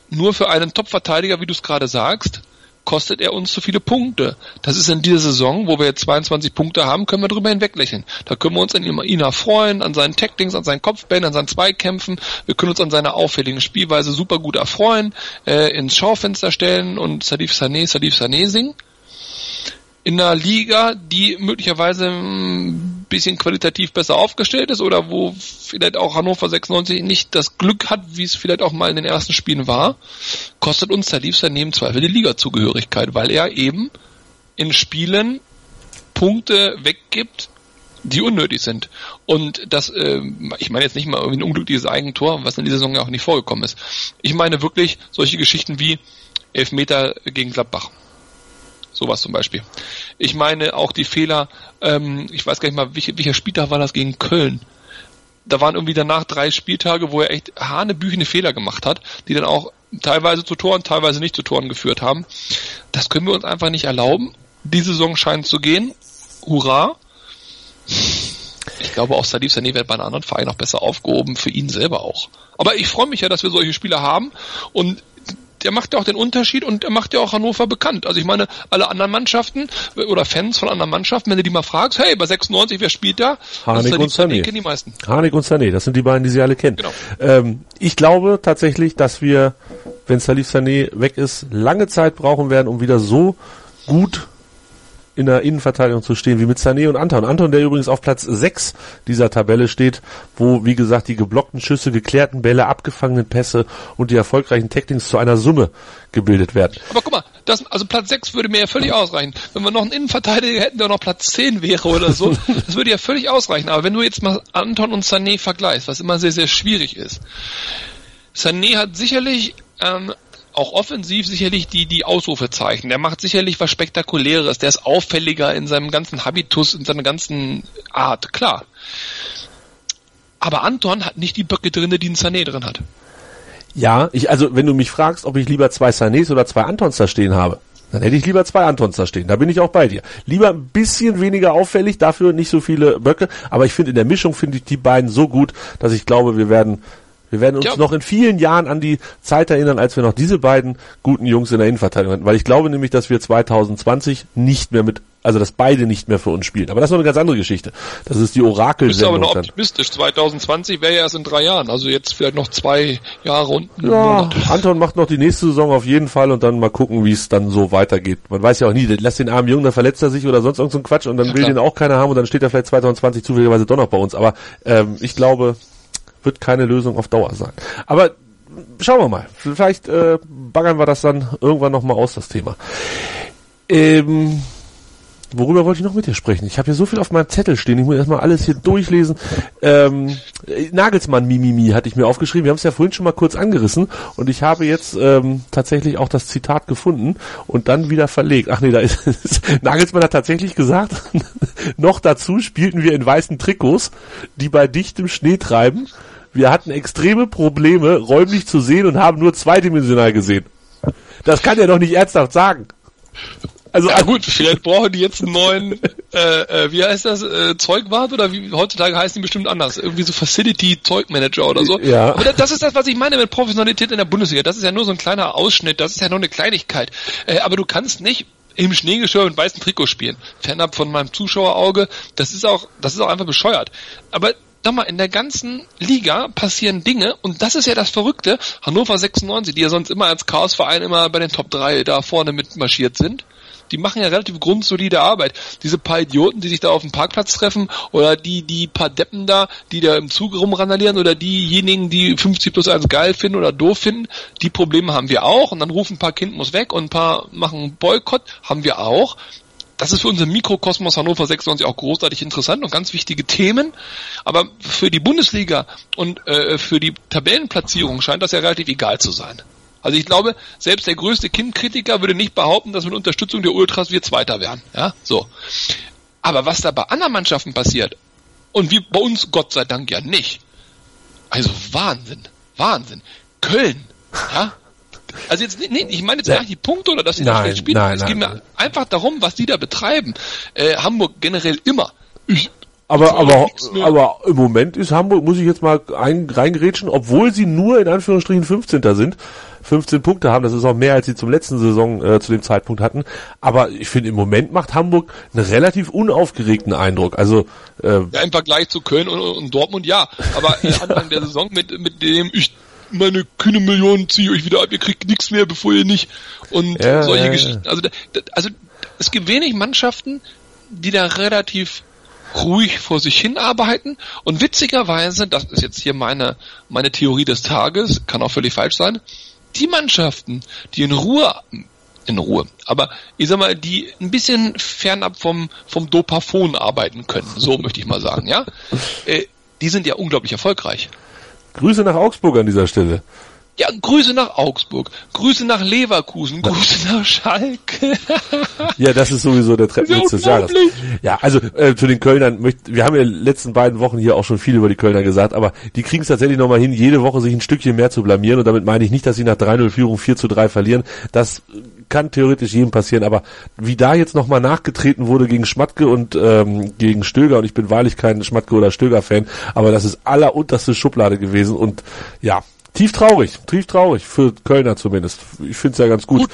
Nur für einen Top-Verteidiger, wie du es gerade sagst, kostet er uns zu viele Punkte. Das ist in dieser Saison, wo wir jetzt 22 Punkte haben, können wir drüber hinweglächeln. Da können wir uns an ihn erfreuen, an seinen Tacklings, an seinen Kopfbällen, an seinen Zweikämpfen. Wir können uns an seiner auffälligen Spielweise super gut erfreuen, äh, ins Schaufenster stellen und Salif Sané, Salif Sané singen. In einer Liga, die möglicherweise ein bisschen qualitativ besser aufgestellt ist oder wo vielleicht auch Hannover 96 nicht das Glück hat, wie es vielleicht auch mal in den ersten Spielen war, kostet uns der Liebster neben Zweifel die Ligazugehörigkeit, weil er eben in Spielen Punkte weggibt, die unnötig sind. Und das, äh, ich meine jetzt nicht mal irgendwie ein unglückliches Eigentor, was in dieser Saison ja auch nicht vorgekommen ist. Ich meine wirklich solche Geschichten wie Elfmeter gegen Gladbach. Sowas zum Beispiel. Ich meine auch die Fehler, ähm, ich weiß gar nicht mal, welcher, welcher Spieltag war das gegen Köln? Da waren irgendwie danach drei Spieltage, wo er echt hanebüchene Fehler gemacht hat, die dann auch teilweise zu Toren, teilweise nicht zu Toren geführt haben. Das können wir uns einfach nicht erlauben. Die Saison scheint zu gehen. Hurra. Ich glaube auch Salif Sané wird bei einem anderen Verein noch besser aufgehoben, für ihn selber auch. Aber ich freue mich ja, dass wir solche Spieler haben und der macht ja auch den Unterschied und er macht ja auch Hannover bekannt. Also ich meine, alle anderen Mannschaften oder Fans von anderen Mannschaften, wenn du die mal fragst, hey, bei 96, wer spielt da? Harnik und Sané. kennen die meisten. Harnik und Sané, das sind die beiden, die sie alle kennen. Genau. Ähm, ich glaube tatsächlich, dass wir, wenn Salif Sané weg ist, lange Zeit brauchen werden, um wieder so gut in der Innenverteidigung zu stehen, wie mit Sané und Anton. Anton, der übrigens auf Platz 6 dieser Tabelle steht, wo, wie gesagt, die geblockten Schüsse, geklärten Bälle, abgefangenen Pässe und die erfolgreichen Tacklings zu einer Summe gebildet werden. Aber guck mal, das, also Platz 6 würde mir ja völlig ausreichen. Wenn wir noch einen Innenverteidiger hätten, der noch Platz 10 wäre oder so, das würde ja völlig ausreichen. Aber wenn du jetzt mal Anton und Sané vergleichst, was immer sehr, sehr schwierig ist. Sané hat sicherlich ähm, auch offensiv sicherlich die, die Ausrufezeichen. Der macht sicherlich was Spektakuläres. Der ist auffälliger in seinem ganzen Habitus, in seiner ganzen Art, klar. Aber Anton hat nicht die Böcke drinne, die ein Sané drin hat. Ja, ich, also wenn du mich fragst, ob ich lieber zwei Sanés oder zwei Antons da stehen habe, dann hätte ich lieber zwei Antons da stehen. Da bin ich auch bei dir. Lieber ein bisschen weniger auffällig, dafür nicht so viele Böcke. Aber ich finde in der Mischung finde ich die beiden so gut, dass ich glaube, wir werden wir werden uns Ja. noch in vielen Jahren an die Zeit erinnern, als wir noch diese beiden guten Jungs in der Innenverteidigung hatten. Weil ich glaube nämlich, dass wir 2020 nicht mehr mit, also dass beide nicht mehr für uns spielen. Aber das ist noch eine ganz andere Geschichte. Das ist die Bist du aber noch optimistisch. 2020 wäre ja erst in drei Jahren. Also jetzt vielleicht noch zwei Jahre und einen Ja. Anton macht noch die nächste Saison auf jeden Fall und dann mal gucken, wie es dann so weitergeht. Man weiß ja auch nie, lass den armen Jungen, dann verletzt er sich oder sonst irgend so ein Quatsch und dann will klar. den auch keiner haben und dann steht er vielleicht 2020 zufälligerweise doch noch bei uns. Aber ähm, ich glaube, wird keine Lösung auf Dauer sein. Aber schauen wir mal. Vielleicht äh, baggern wir das dann irgendwann nochmal aus, das Thema. Ähm, worüber wollte ich noch mit dir sprechen? Ich habe hier so viel auf meinem Zettel stehen. Ich muss erstmal alles hier durchlesen. Ähm, äh, Nagelsmann Mimimi hatte ich mir aufgeschrieben. Wir haben es ja vorhin schon mal kurz angerissen und ich habe jetzt ähm, tatsächlich auch das Zitat gefunden und dann wieder verlegt. Ach nee, da ist es. Nagelsmann hat tatsächlich gesagt, noch dazu spielten wir in weißen Trikots, die bei dichtem Schnee treiben. Wir hatten extreme Probleme, räumlich zu sehen und haben nur zweidimensional gesehen. Das kann er doch nicht ernsthaft sagen. Also, Ja gut, vielleicht brauchen die jetzt einen neuen, äh, äh, wie heißt das, äh, Zeugwart oder wie heutzutage heißen die bestimmt anders, irgendwie so Facility Zeugmanager oder so. Ja. Aber das, das ist das, was ich meine mit Professionalität in der Bundesliga. Das ist ja nur so ein kleiner Ausschnitt, das ist ja nur eine Kleinigkeit. Äh, aber du kannst nicht im Schneegeschirr mit weißen Trikot spielen. Fernab von meinem Zuschauerauge, das ist auch, das ist auch einfach bescheuert. Aber nochmal, in der ganzen Liga passieren Dinge und das ist ja das Verrückte. Hannover 96, die ja sonst immer als Chaosverein immer bei den Top 3 da vorne mitmarschiert sind, die machen ja relativ grundsolide Arbeit. Diese paar Idioten, die sich da auf dem Parkplatz treffen oder die, die paar Deppen da, die da im Zug rumrandalieren oder diejenigen, die 50 plus 1 geil finden oder doof finden, die Probleme haben wir auch und dann rufen ein paar Kind muss weg und ein paar machen Boykott, haben wir auch. Das ist für unseren Mikrokosmos Hannover 96 auch großartig interessant und ganz wichtige Themen. Aber für die Bundesliga und äh, für die Tabellenplatzierung scheint das ja relativ egal zu sein. Also ich glaube, selbst der größte Kindkritiker würde nicht behaupten, dass mit Unterstützung der Ultras wir Zweiter wären. Ja, so. Aber was da bei anderen Mannschaften passiert, und wie bei uns Gott sei Dank ja nicht. Also Wahnsinn, Wahnsinn. Köln, ja. Also jetzt, nee, ich meine jetzt gar nicht die Punkte oder dass sie da schlecht spielen. nein, es geht nein. mir einfach darum, was die da betreiben. Äh, Hamburg generell immer. Ich, Aber, aber, aber im Moment ist Hamburg, muss ich jetzt mal ein, reingerätschen, obwohl sie nur in Anführungsstrichen 15. sind, 15 Punkte haben, das ist auch mehr, als sie zum letzten Saison äh, zu dem Zeitpunkt hatten. Aber ich finde, im Moment macht Hamburg einen relativ unaufgeregten Eindruck. Also, äh, Ja, im Vergleich zu Köln und, und Dortmund ja. Aber äh, Anfang der Saison mit, mit dem ich meine kühne Millionen ziehe euch wieder ab, ihr kriegt nichts mehr, bevor ihr nicht und Ja, solche ja. Geschichten. Also, also es gibt wenig Mannschaften, die da relativ ruhig vor sich hin arbeiten und witzigerweise, das ist jetzt hier meine, meine Theorie des Tages, kann auch völlig falsch sein, die Mannschaften, die in Ruhe in Ruhe. Aber ich sag mal, die ein bisschen fernab vom, vom Dopafon arbeiten können, so möchte ich mal sagen, ja. Äh, die sind ja unglaublich erfolgreich. Grüße nach Augsburg an dieser Stelle. Ja, Grüße nach Augsburg, Grüße nach Leverkusen, Grüße nach Schalke. ja, das ist sowieso der Treppenwitz des Jahres. Ja, also äh, zu den Kölnern, möcht, wir haben ja in den letzten beiden Wochen hier auch schon viel über die Kölner gesagt, aber die kriegen es tatsächlich nochmal hin, jede Woche sich ein Stückchen mehr zu blamieren. Und damit meine ich nicht, dass sie nach 3-0 Führung 4 zu 3 verlieren. Das kann theoretisch jedem passieren, aber wie da jetzt nochmal nachgetreten wurde gegen Schmatke und ähm, gegen Stöger, und ich bin wahrlich kein Schmatke oder Stöger-Fan, aber das ist allerunterste Schublade gewesen. Und ja, tief traurig, tief traurig, für Kölner zumindest. Ich finde es ja ganz gut. gut.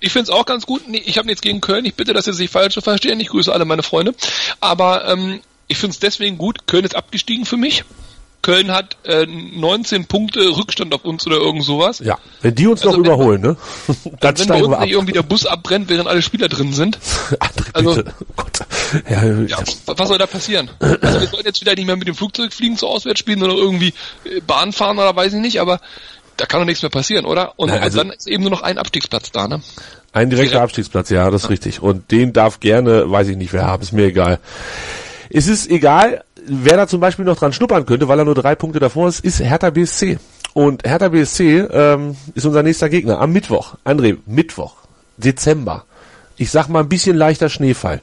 Ich finde es auch ganz gut. Nee, ich habe nichts gegen Köln. Ich bitte, dass ihr sich falsch verstehen. Ich grüße alle meine Freunde. Aber ähm, ich finde es deswegen gut. Köln ist abgestiegen für mich. Köln hat äh, 19 Punkte Rückstand auf uns oder irgend sowas. Ja, wenn die uns also noch überholen, ne? Dann wenn bei uns nicht irgendwie der Bus abbrennt, während alle Spieler drin sind. André, also, bitte. Oh Gott. Ja, ja, was soll da passieren? Also wir sollen jetzt wieder nicht mehr mit dem Flugzeug fliegen zu Auswärtsspielen oder irgendwie äh, Bahn fahren oder weiß ich nicht, aber da kann doch nichts mehr passieren, oder? Und, Nein, also, dann ist eben nur noch ein Abstiegsplatz da, ne? Ein direkter Direkt. Abstiegsplatz, ja, das ist richtig. Und den darf gerne, weiß ich nicht wer haben, ist mir egal. Es ist egal, wer da zum Beispiel noch dran schnuppern könnte, weil er nur drei Punkte davor ist, ist Hertha BSC. Und Hertha BSC ähm, ist unser nächster Gegner am Mittwoch. André, Mittwoch, Dezember. Ich sag mal ein bisschen leichter Schneefall.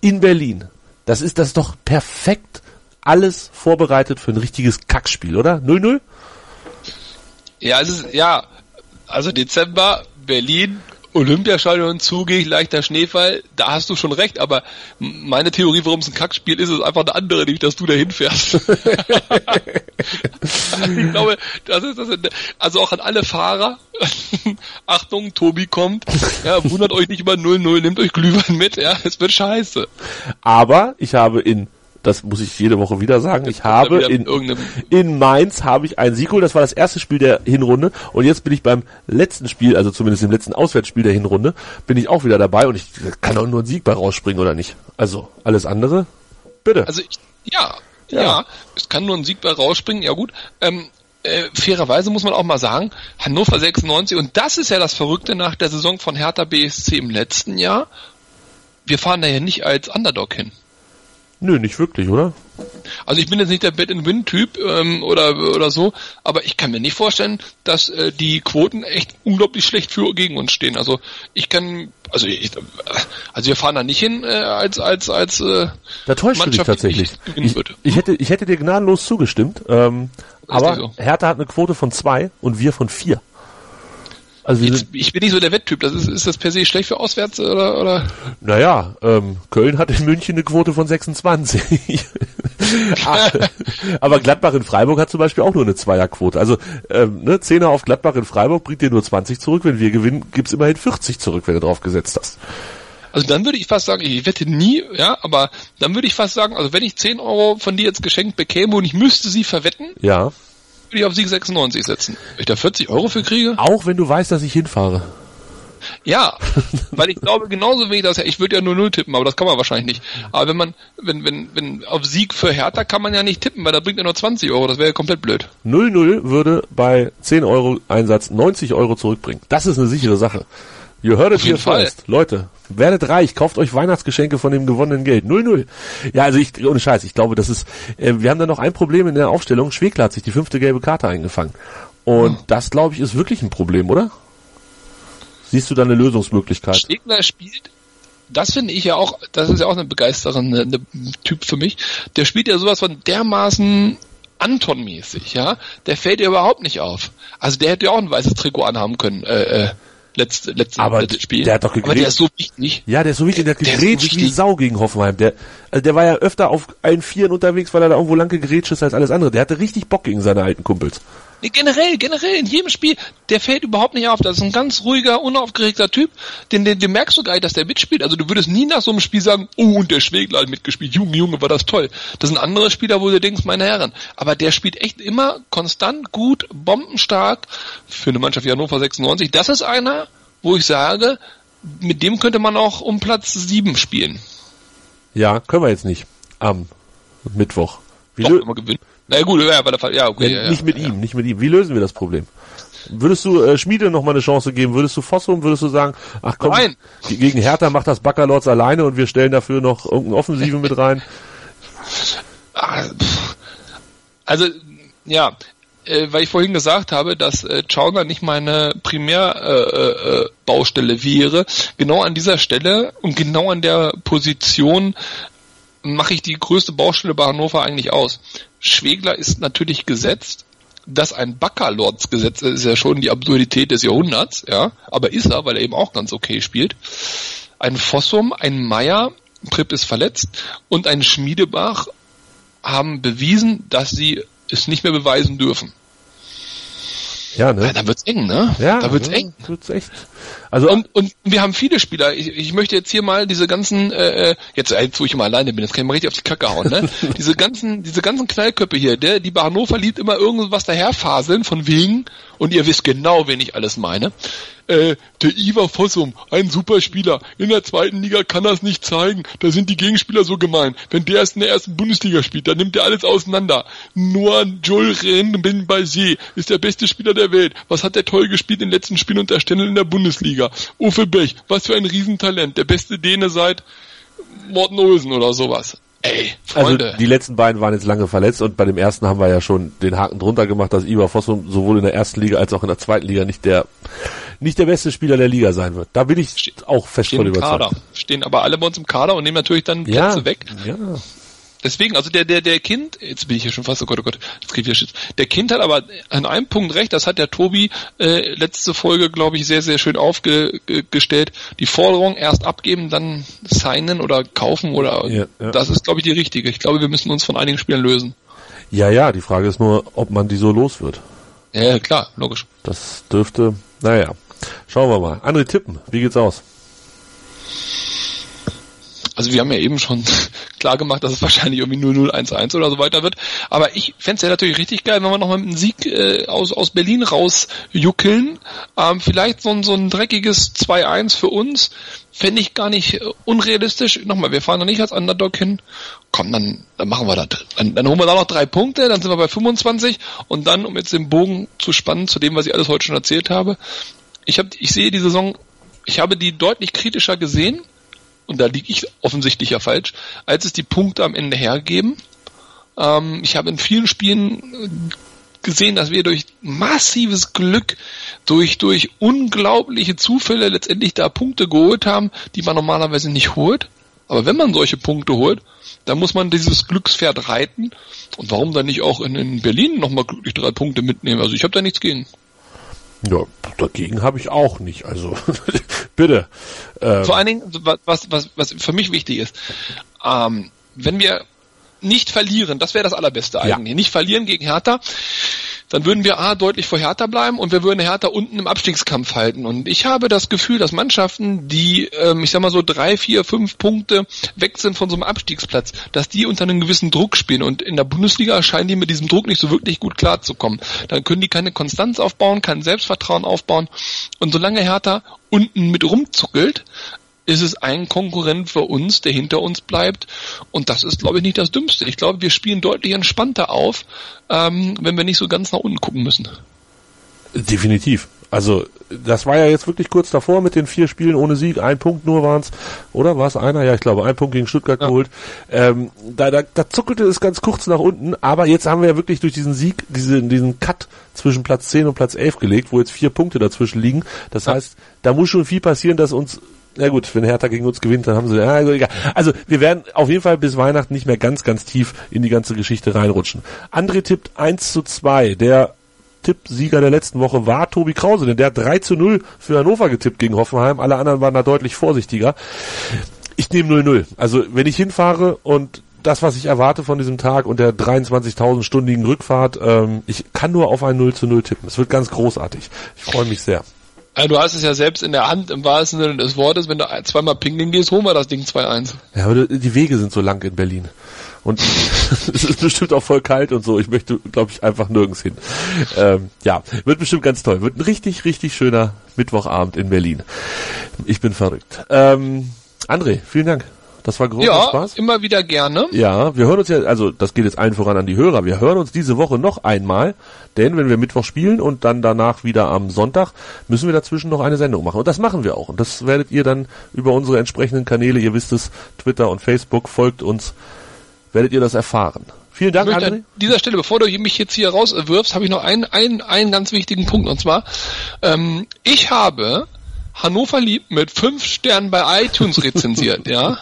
In Berlin. Das ist das ist doch perfekt alles vorbereitet für ein richtiges Kackspiel, oder? 0-0? Ja, es ist, ja, also Dezember, Berlin, Olympiastadion zugig, leichter Schneefall, da hast du schon recht, aber meine Theorie, warum es ein Kackspiel ist, ist einfach eine andere, nämlich, dass du da hinfährst. ich glaube, das ist das, also auch an alle Fahrer, Achtung, Tobi kommt, ja, wundert euch nicht über 0-0, nehmt euch Glühwein mit, ja, es wird scheiße. Aber ich habe in das muss ich jede Woche wieder sagen. Ich habe in, in Mainz habe ich ein Sieg geholt. Das war das erste Spiel der Hinrunde. Und jetzt bin ich beim letzten Spiel, also zumindest im letzten Auswärtsspiel der Hinrunde, bin ich auch wieder dabei. Und ich kann auch nur ein Sieg bei rausspringen oder nicht. Also alles andere, bitte. Also ich, ja, ja, ja, es kann nur ein Sieg bei rausspringen. Ja gut. Ähm, äh, fairerweise muss man auch mal sagen, Hannover 96, und das ist ja das Verrückte nach der Saison von Hertha BSC im letzten Jahr. Wir fahren da ja nicht als Underdog hin. Nö, nicht wirklich, oder? Also ich bin jetzt nicht der Bet-and-Win-Typ ähm, oder oder so, aber ich kann mir nicht vorstellen, dass äh, die Quoten echt unglaublich schlecht für gegen uns stehen. Also ich kann, also ich, also wir fahren da nicht hin äh, als als als äh, da täuscht Mannschaft, du dich tatsächlich. Ich, ich, ich, hätte ich hätte dir gnadenlos zugestimmt, ähm, aber so. Hertha hat eine Quote von zwei und wir von vier. Also ich, ich, bin nicht so der Wetttyp. Das ist, ist das per se schlecht für auswärts oder? oder? Naja, ähm, Köln hat in München eine Quote von 26. Aber Gladbach in Freiburg hat zum Beispiel auch nur eine Zweierquote. Also ähm, ne, Zehner auf Gladbach in Freiburg bringt dir nur 20 zurück. Wenn wir gewinnen, gibt's immerhin 40 zurück, wenn du drauf gesetzt hast. Also dann würde ich fast sagen, ich wette nie, ja, aber dann würde ich fast sagen, also wenn ich 10 Euro von dir jetzt geschenkt bekäme und ich müsste sie verwetten, ja würde ich auf Sieg 96 setzen. Wenn ich da 40 Euro für kriege? Auch wenn du weißt, dass ich hinfahre. Ja, weil ich glaube genauso wenig, dass ich würde ja nur null tippen, aber das kann man wahrscheinlich nicht. Aber wenn man, wenn, wenn, wenn auf Sieg für Hertha kann man ja nicht tippen, weil da bringt er nur 20 Euro, das wäre ja komplett blöd. 0-0 würde bei 10 Euro Einsatz 90 Euro zurückbringen. Das ist eine sichere Sache. You heard it here first. Leute, werdet reich, kauft euch Weihnachtsgeschenke von dem gewonnenen Geld. 0-0. Ja, also ich, ohne Scheiß, ich glaube, das ist, äh, wir haben da noch ein Problem in der Aufstellung. Schwegler hat sich die fünfte gelbe Karte eingefangen. Und oh. das, glaube ich, ist wirklich ein Problem, oder? Siehst du da eine Lösungsmöglichkeit? Schwegler spielt das finde ich ja auch, das ist ja auch eine begeisterende eine Typ für mich. Der spielt ja sowas von dermaßen Anton-mäßig, ja. Der fällt ja überhaupt nicht auf. Also der hätte ja auch ein weißes Trikot anhaben können. Äh, äh, letzte, letzte, aber letzte Spiel. Der hat doch gegrätscht. Aber der ist so wichtig. Ja, der ist so wichtig. Der hat gegrätscht so wie Sau gegen Hoffenheim. Der, also der war ja öfter auf allen Vieren unterwegs, weil er da irgendwo lang gegrätscht ist als alles andere. Der hatte richtig Bock gegen seine alten Kumpels. Nee, generell, generell, in jedem Spiel, der fällt überhaupt nicht auf. Das ist ein ganz ruhiger, unaufgeregter Typ. Den, den, den merkst du gar nicht, dass der mitspielt. Also du würdest nie nach so einem Spiel sagen, oh, und der Schwegler hat mitgespielt. Junge, Junge, war das toll. Das sind andere Spieler, wo du denkst, meine Herren. Aber der spielt echt immer konstant, gut, bombenstark für eine Mannschaft wie Hannover 96. Das ist einer, wo ich sage, mit dem könnte man auch um Platz 7 spielen. Ja, können wir jetzt nicht. am Mittwoch. Wie Doch, wir gewinnen. Na gut, ja, der, ja, okay. ja, nicht mit ihm, nicht mit ihm. Wie lösen wir das Problem? Würdest du äh, Schmiede noch mal eine Chance geben? Würdest du Fossum, würdest du sagen, ach komm, Nein. ge- gegen Hertha macht das Backerlords alleine und wir stellen dafür noch irgendeinen Offensiven mit rein? Ah. Also, ja, äh, weil ich vorhin gesagt habe, dass äh, Chauner nicht meine Primärbaustelle äh, äh, Baustelle wäre, genau an dieser Stelle und genau an der Position mache ich die größte Baustelle bei Hannover eigentlich aus. Schwegler ist natürlich gesetzt, dass ein Backerlords Gesetz ist ja schon die Absurdität des Jahrhunderts, ja, aber ist er, weil er eben auch ganz okay spielt. Ein Fossum, ein Meier, Pripp ist verletzt und ein Schmiedebach haben bewiesen, dass sie es nicht mehr beweisen dürfen. Ja, ne? Ja, da wird's eng, ne? Ja, da wird's ja, eng. Wird's echt. Also Und, und wir haben viele Spieler. Ich, ich möchte jetzt hier mal diese ganzen, äh, äh, jetzt, jetzt wo ich mal alleine bin, jetzt kann ich mal richtig auf die Kacke hauen, ne? diese ganzen, diese ganzen Knallköpfe hier, der, die bei Hannover liebt immer irgendwas daherfaseln von wegen, und ihr wisst genau, wen ich alles meine. Äh, der Ivar Fossum, ein super Spieler. In der zweiten Liga kann es nicht zeigen. Da sind die Gegenspieler so gemein. Wenn der erst in der ersten Bundesliga spielt, dann nimmt er alles auseinander. Nur Joel Renbenbazier ist der beste Spieler der Welt. Was hat der toll gespielt in den letzten Spielen unter Stendel in der Bundesliga? Uffe Bech, was für ein Riesentalent. Der beste Däne seit Morten Olsen oder sowas. Ey, Freunde. Also die letzten beiden waren jetzt lange verletzt und bei dem ersten haben wir ja schon den Haken drunter gemacht, dass Ivar Fossum sowohl in der ersten Liga als auch in der zweiten Liga nicht der nicht der beste Spieler der Liga sein wird. Da bin ich auch fest von überzeugt. Kader. Stehen aber alle bei uns im Kader und nehmen natürlich dann Ja, Plätze weg. ja. Deswegen, also der, der, der Kind, jetzt bin ich hier schon fast, oh Gott, oh Gott, jetzt krieg ich wieder Schiss. Der Kind hat aber an einem Punkt recht, das hat der Tobi äh, letzte Folge, glaube ich, sehr, sehr schön aufgestellt. Die Forderung erst abgeben, dann signen oder kaufen oder Ja, ja. das ist, glaube ich, die richtige. Ich glaube, wir müssen uns von einigen Spielern lösen. Ja, ja, die Frage ist nur, ob man die so los wird. Ja, ja, klar, logisch. Das dürfte, naja, schauen wir mal. André Tippen, wie geht's aus? Also wir haben ja eben schon klar gemacht, dass es wahrscheinlich irgendwie 0-0-1-1 oder so weiter wird. Aber ich fände es ja natürlich richtig geil, wenn wir noch mal mit einem Sieg äh, aus, aus Berlin rausjuckeln. Ähm, vielleicht so ein, so ein dreckiges 2-1 für uns. Fände ich gar nicht äh, unrealistisch. Nochmal, wir fahren noch nicht als Underdog hin. Komm, dann, dann machen wir das. Dann, dann holen wir da noch drei Punkte, dann sind wir bei 25. Und dann, um jetzt den Bogen zu spannen zu dem, was ich alles heute schon erzählt habe. Ich, hab, ich sehe die Saison, ich habe die deutlich kritischer gesehen und da liege ich offensichtlich ja falsch, als es die Punkte am Ende hergeben. Ähm, ich habe in vielen Spielen äh, gesehen, dass wir durch massives Glück, durch, durch unglaubliche Zufälle letztendlich da Punkte geholt haben, die man normalerweise nicht holt. Aber wenn man solche Punkte holt, dann muss man dieses Glückspferd reiten. Und warum dann nicht auch in, in Berlin nochmal glücklich drei Punkte mitnehmen? Also ich habe da nichts gegen. Ja, dagegen habe ich auch nicht. Also bitte. Ähm, Vor allen Dingen, was, was, was, für mich wichtig ist, ähm, wenn wir nicht verlieren, das wäre das Allerbeste Ja. eigentlich, nicht verlieren gegen Hertha, dann würden wir A deutlich vor Hertha bleiben und wir würden Hertha unten im Abstiegskampf halten. Und ich habe das Gefühl, dass Mannschaften, die, ähm, ich sag mal so drei, vier, fünf Punkte weg sind von so einem Abstiegsplatz, dass die unter einem gewissen Druck spielen. Und in der Bundesliga scheinen die mit diesem Druck nicht so wirklich gut klarzukommen. Dann können die keine Konstanz aufbauen, kein Selbstvertrauen aufbauen. Und solange Hertha unten mit rumzuckelt, ist es ein Konkurrent für uns, der hinter uns bleibt. Und das ist, glaube ich, nicht das Dümmste. Ich glaube, wir spielen deutlich entspannter auf, ähm, wenn wir nicht so ganz nach unten gucken müssen. Definitiv. Also das war ja jetzt wirklich kurz davor mit den vier Spielen ohne Sieg, ein Punkt nur waren's, oder war es einer? Ja, ich glaube, ein Punkt gegen Stuttgart Ja. geholt. Ähm, da, da, da zuckelte es ganz kurz nach unten, aber jetzt haben wir ja wirklich durch diesen Sieg diesen, diesen Cut zwischen Platz 10 und Platz 11 gelegt, wo jetzt vier Punkte dazwischen liegen. Das heißt, da muss schon viel passieren, dass uns na gut, wenn Hertha gegen uns gewinnt, dann haben sie, ja, also egal. Also, wir werden auf jeden Fall bis Weihnachten nicht mehr ganz, ganz tief in die ganze Geschichte reinrutschen. André tippt 1 zu 2. Der Tippsieger der letzten Woche war Tobi Krause, denn der hat 3 zu 0 für Hannover getippt gegen Hoffenheim. Alle anderen waren da deutlich vorsichtiger. Ich nehme 0-0. Also, wenn ich hinfahre und das, was ich erwarte von diesem Tag und der 23.000-stündigen Rückfahrt, ähm, ich kann nur auf ein 0 zu 0 tippen. Es wird ganz großartig. Ich freue mich sehr. Also du hast es ja selbst in der Hand, im wahrsten Sinne des Wortes, wenn du zweimal pingeln gehst, holen wir das Ding 2-1. Ja, aber die Wege sind so lang in Berlin. Und es ist bestimmt auch voll kalt und so. Ich möchte, glaube ich, einfach nirgends hin. Ähm, ja, wird bestimmt ganz toll. Wird ein richtig, richtig schöner Mittwochabend in Berlin. Ich bin verrückt. Ähm, André, vielen Dank. Das war großer Ja, Spaß. immer wieder gerne. Ja, wir hören uns ja, also das geht jetzt allen voran an die Hörer. Wir hören uns diese Woche noch einmal, denn wenn wir Mittwoch spielen und dann danach wieder am Sonntag, müssen wir dazwischen noch eine Sendung machen. Und das machen wir auch. Und das werdet ihr dann über unsere entsprechenden Kanäle, ihr wisst es, Twitter und Facebook, folgt uns, werdet ihr das erfahren. Vielen Dank, André. an dieser Stelle, bevor du mich jetzt hier rauswirfst, habe ich noch einen, einen, einen ganz wichtigen Punkt. Und zwar, ähm, ich habe Hannover liebt mit fünf Sternen bei iTunes rezensiert, ja.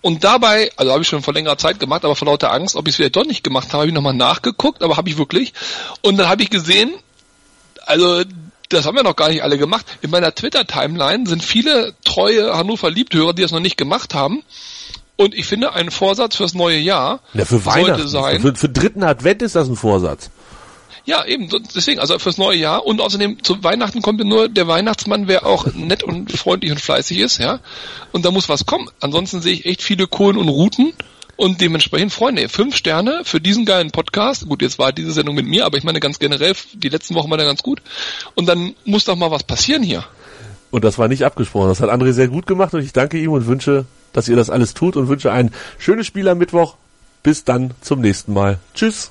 Und dabei, also habe ich schon vor längerer Zeit gemacht, aber vor lauter Angst, ob ich es vielleicht doch nicht gemacht habe, habe ich nochmal nachgeguckt, aber habe ich wirklich. Und dann habe ich gesehen, also das haben wir noch gar nicht alle gemacht. In meiner Twitter-Timeline sind viele treue Hannover Liebthörer, die das noch nicht gemacht haben. Und ich finde, ein Vorsatz fürs neue Jahr Ja, für sollte sein. Für, für dritten Advent ist das ein Vorsatz. Ja, eben, deswegen, also fürs neue Jahr und außerdem zu Weihnachten kommt ja nur der Weihnachtsmann, wer auch nett und freundlich und fleißig ist, ja. Und da muss was kommen. Ansonsten sehe ich echt viele Kohlen und Routen und dementsprechend, Freunde, fünf Sterne für diesen geilen Podcast. Gut, jetzt war diese Sendung mit mir, aber ich meine ganz generell, die letzten Wochen waren ja ganz gut. Und dann muss doch mal was passieren hier. Und das war nicht abgesprochen. Das hat André sehr gut gemacht und ich danke ihm und wünsche, dass ihr das alles tut und wünsche ein schönes Spiel am Mittwoch. Bis dann zum nächsten Mal. Tschüss.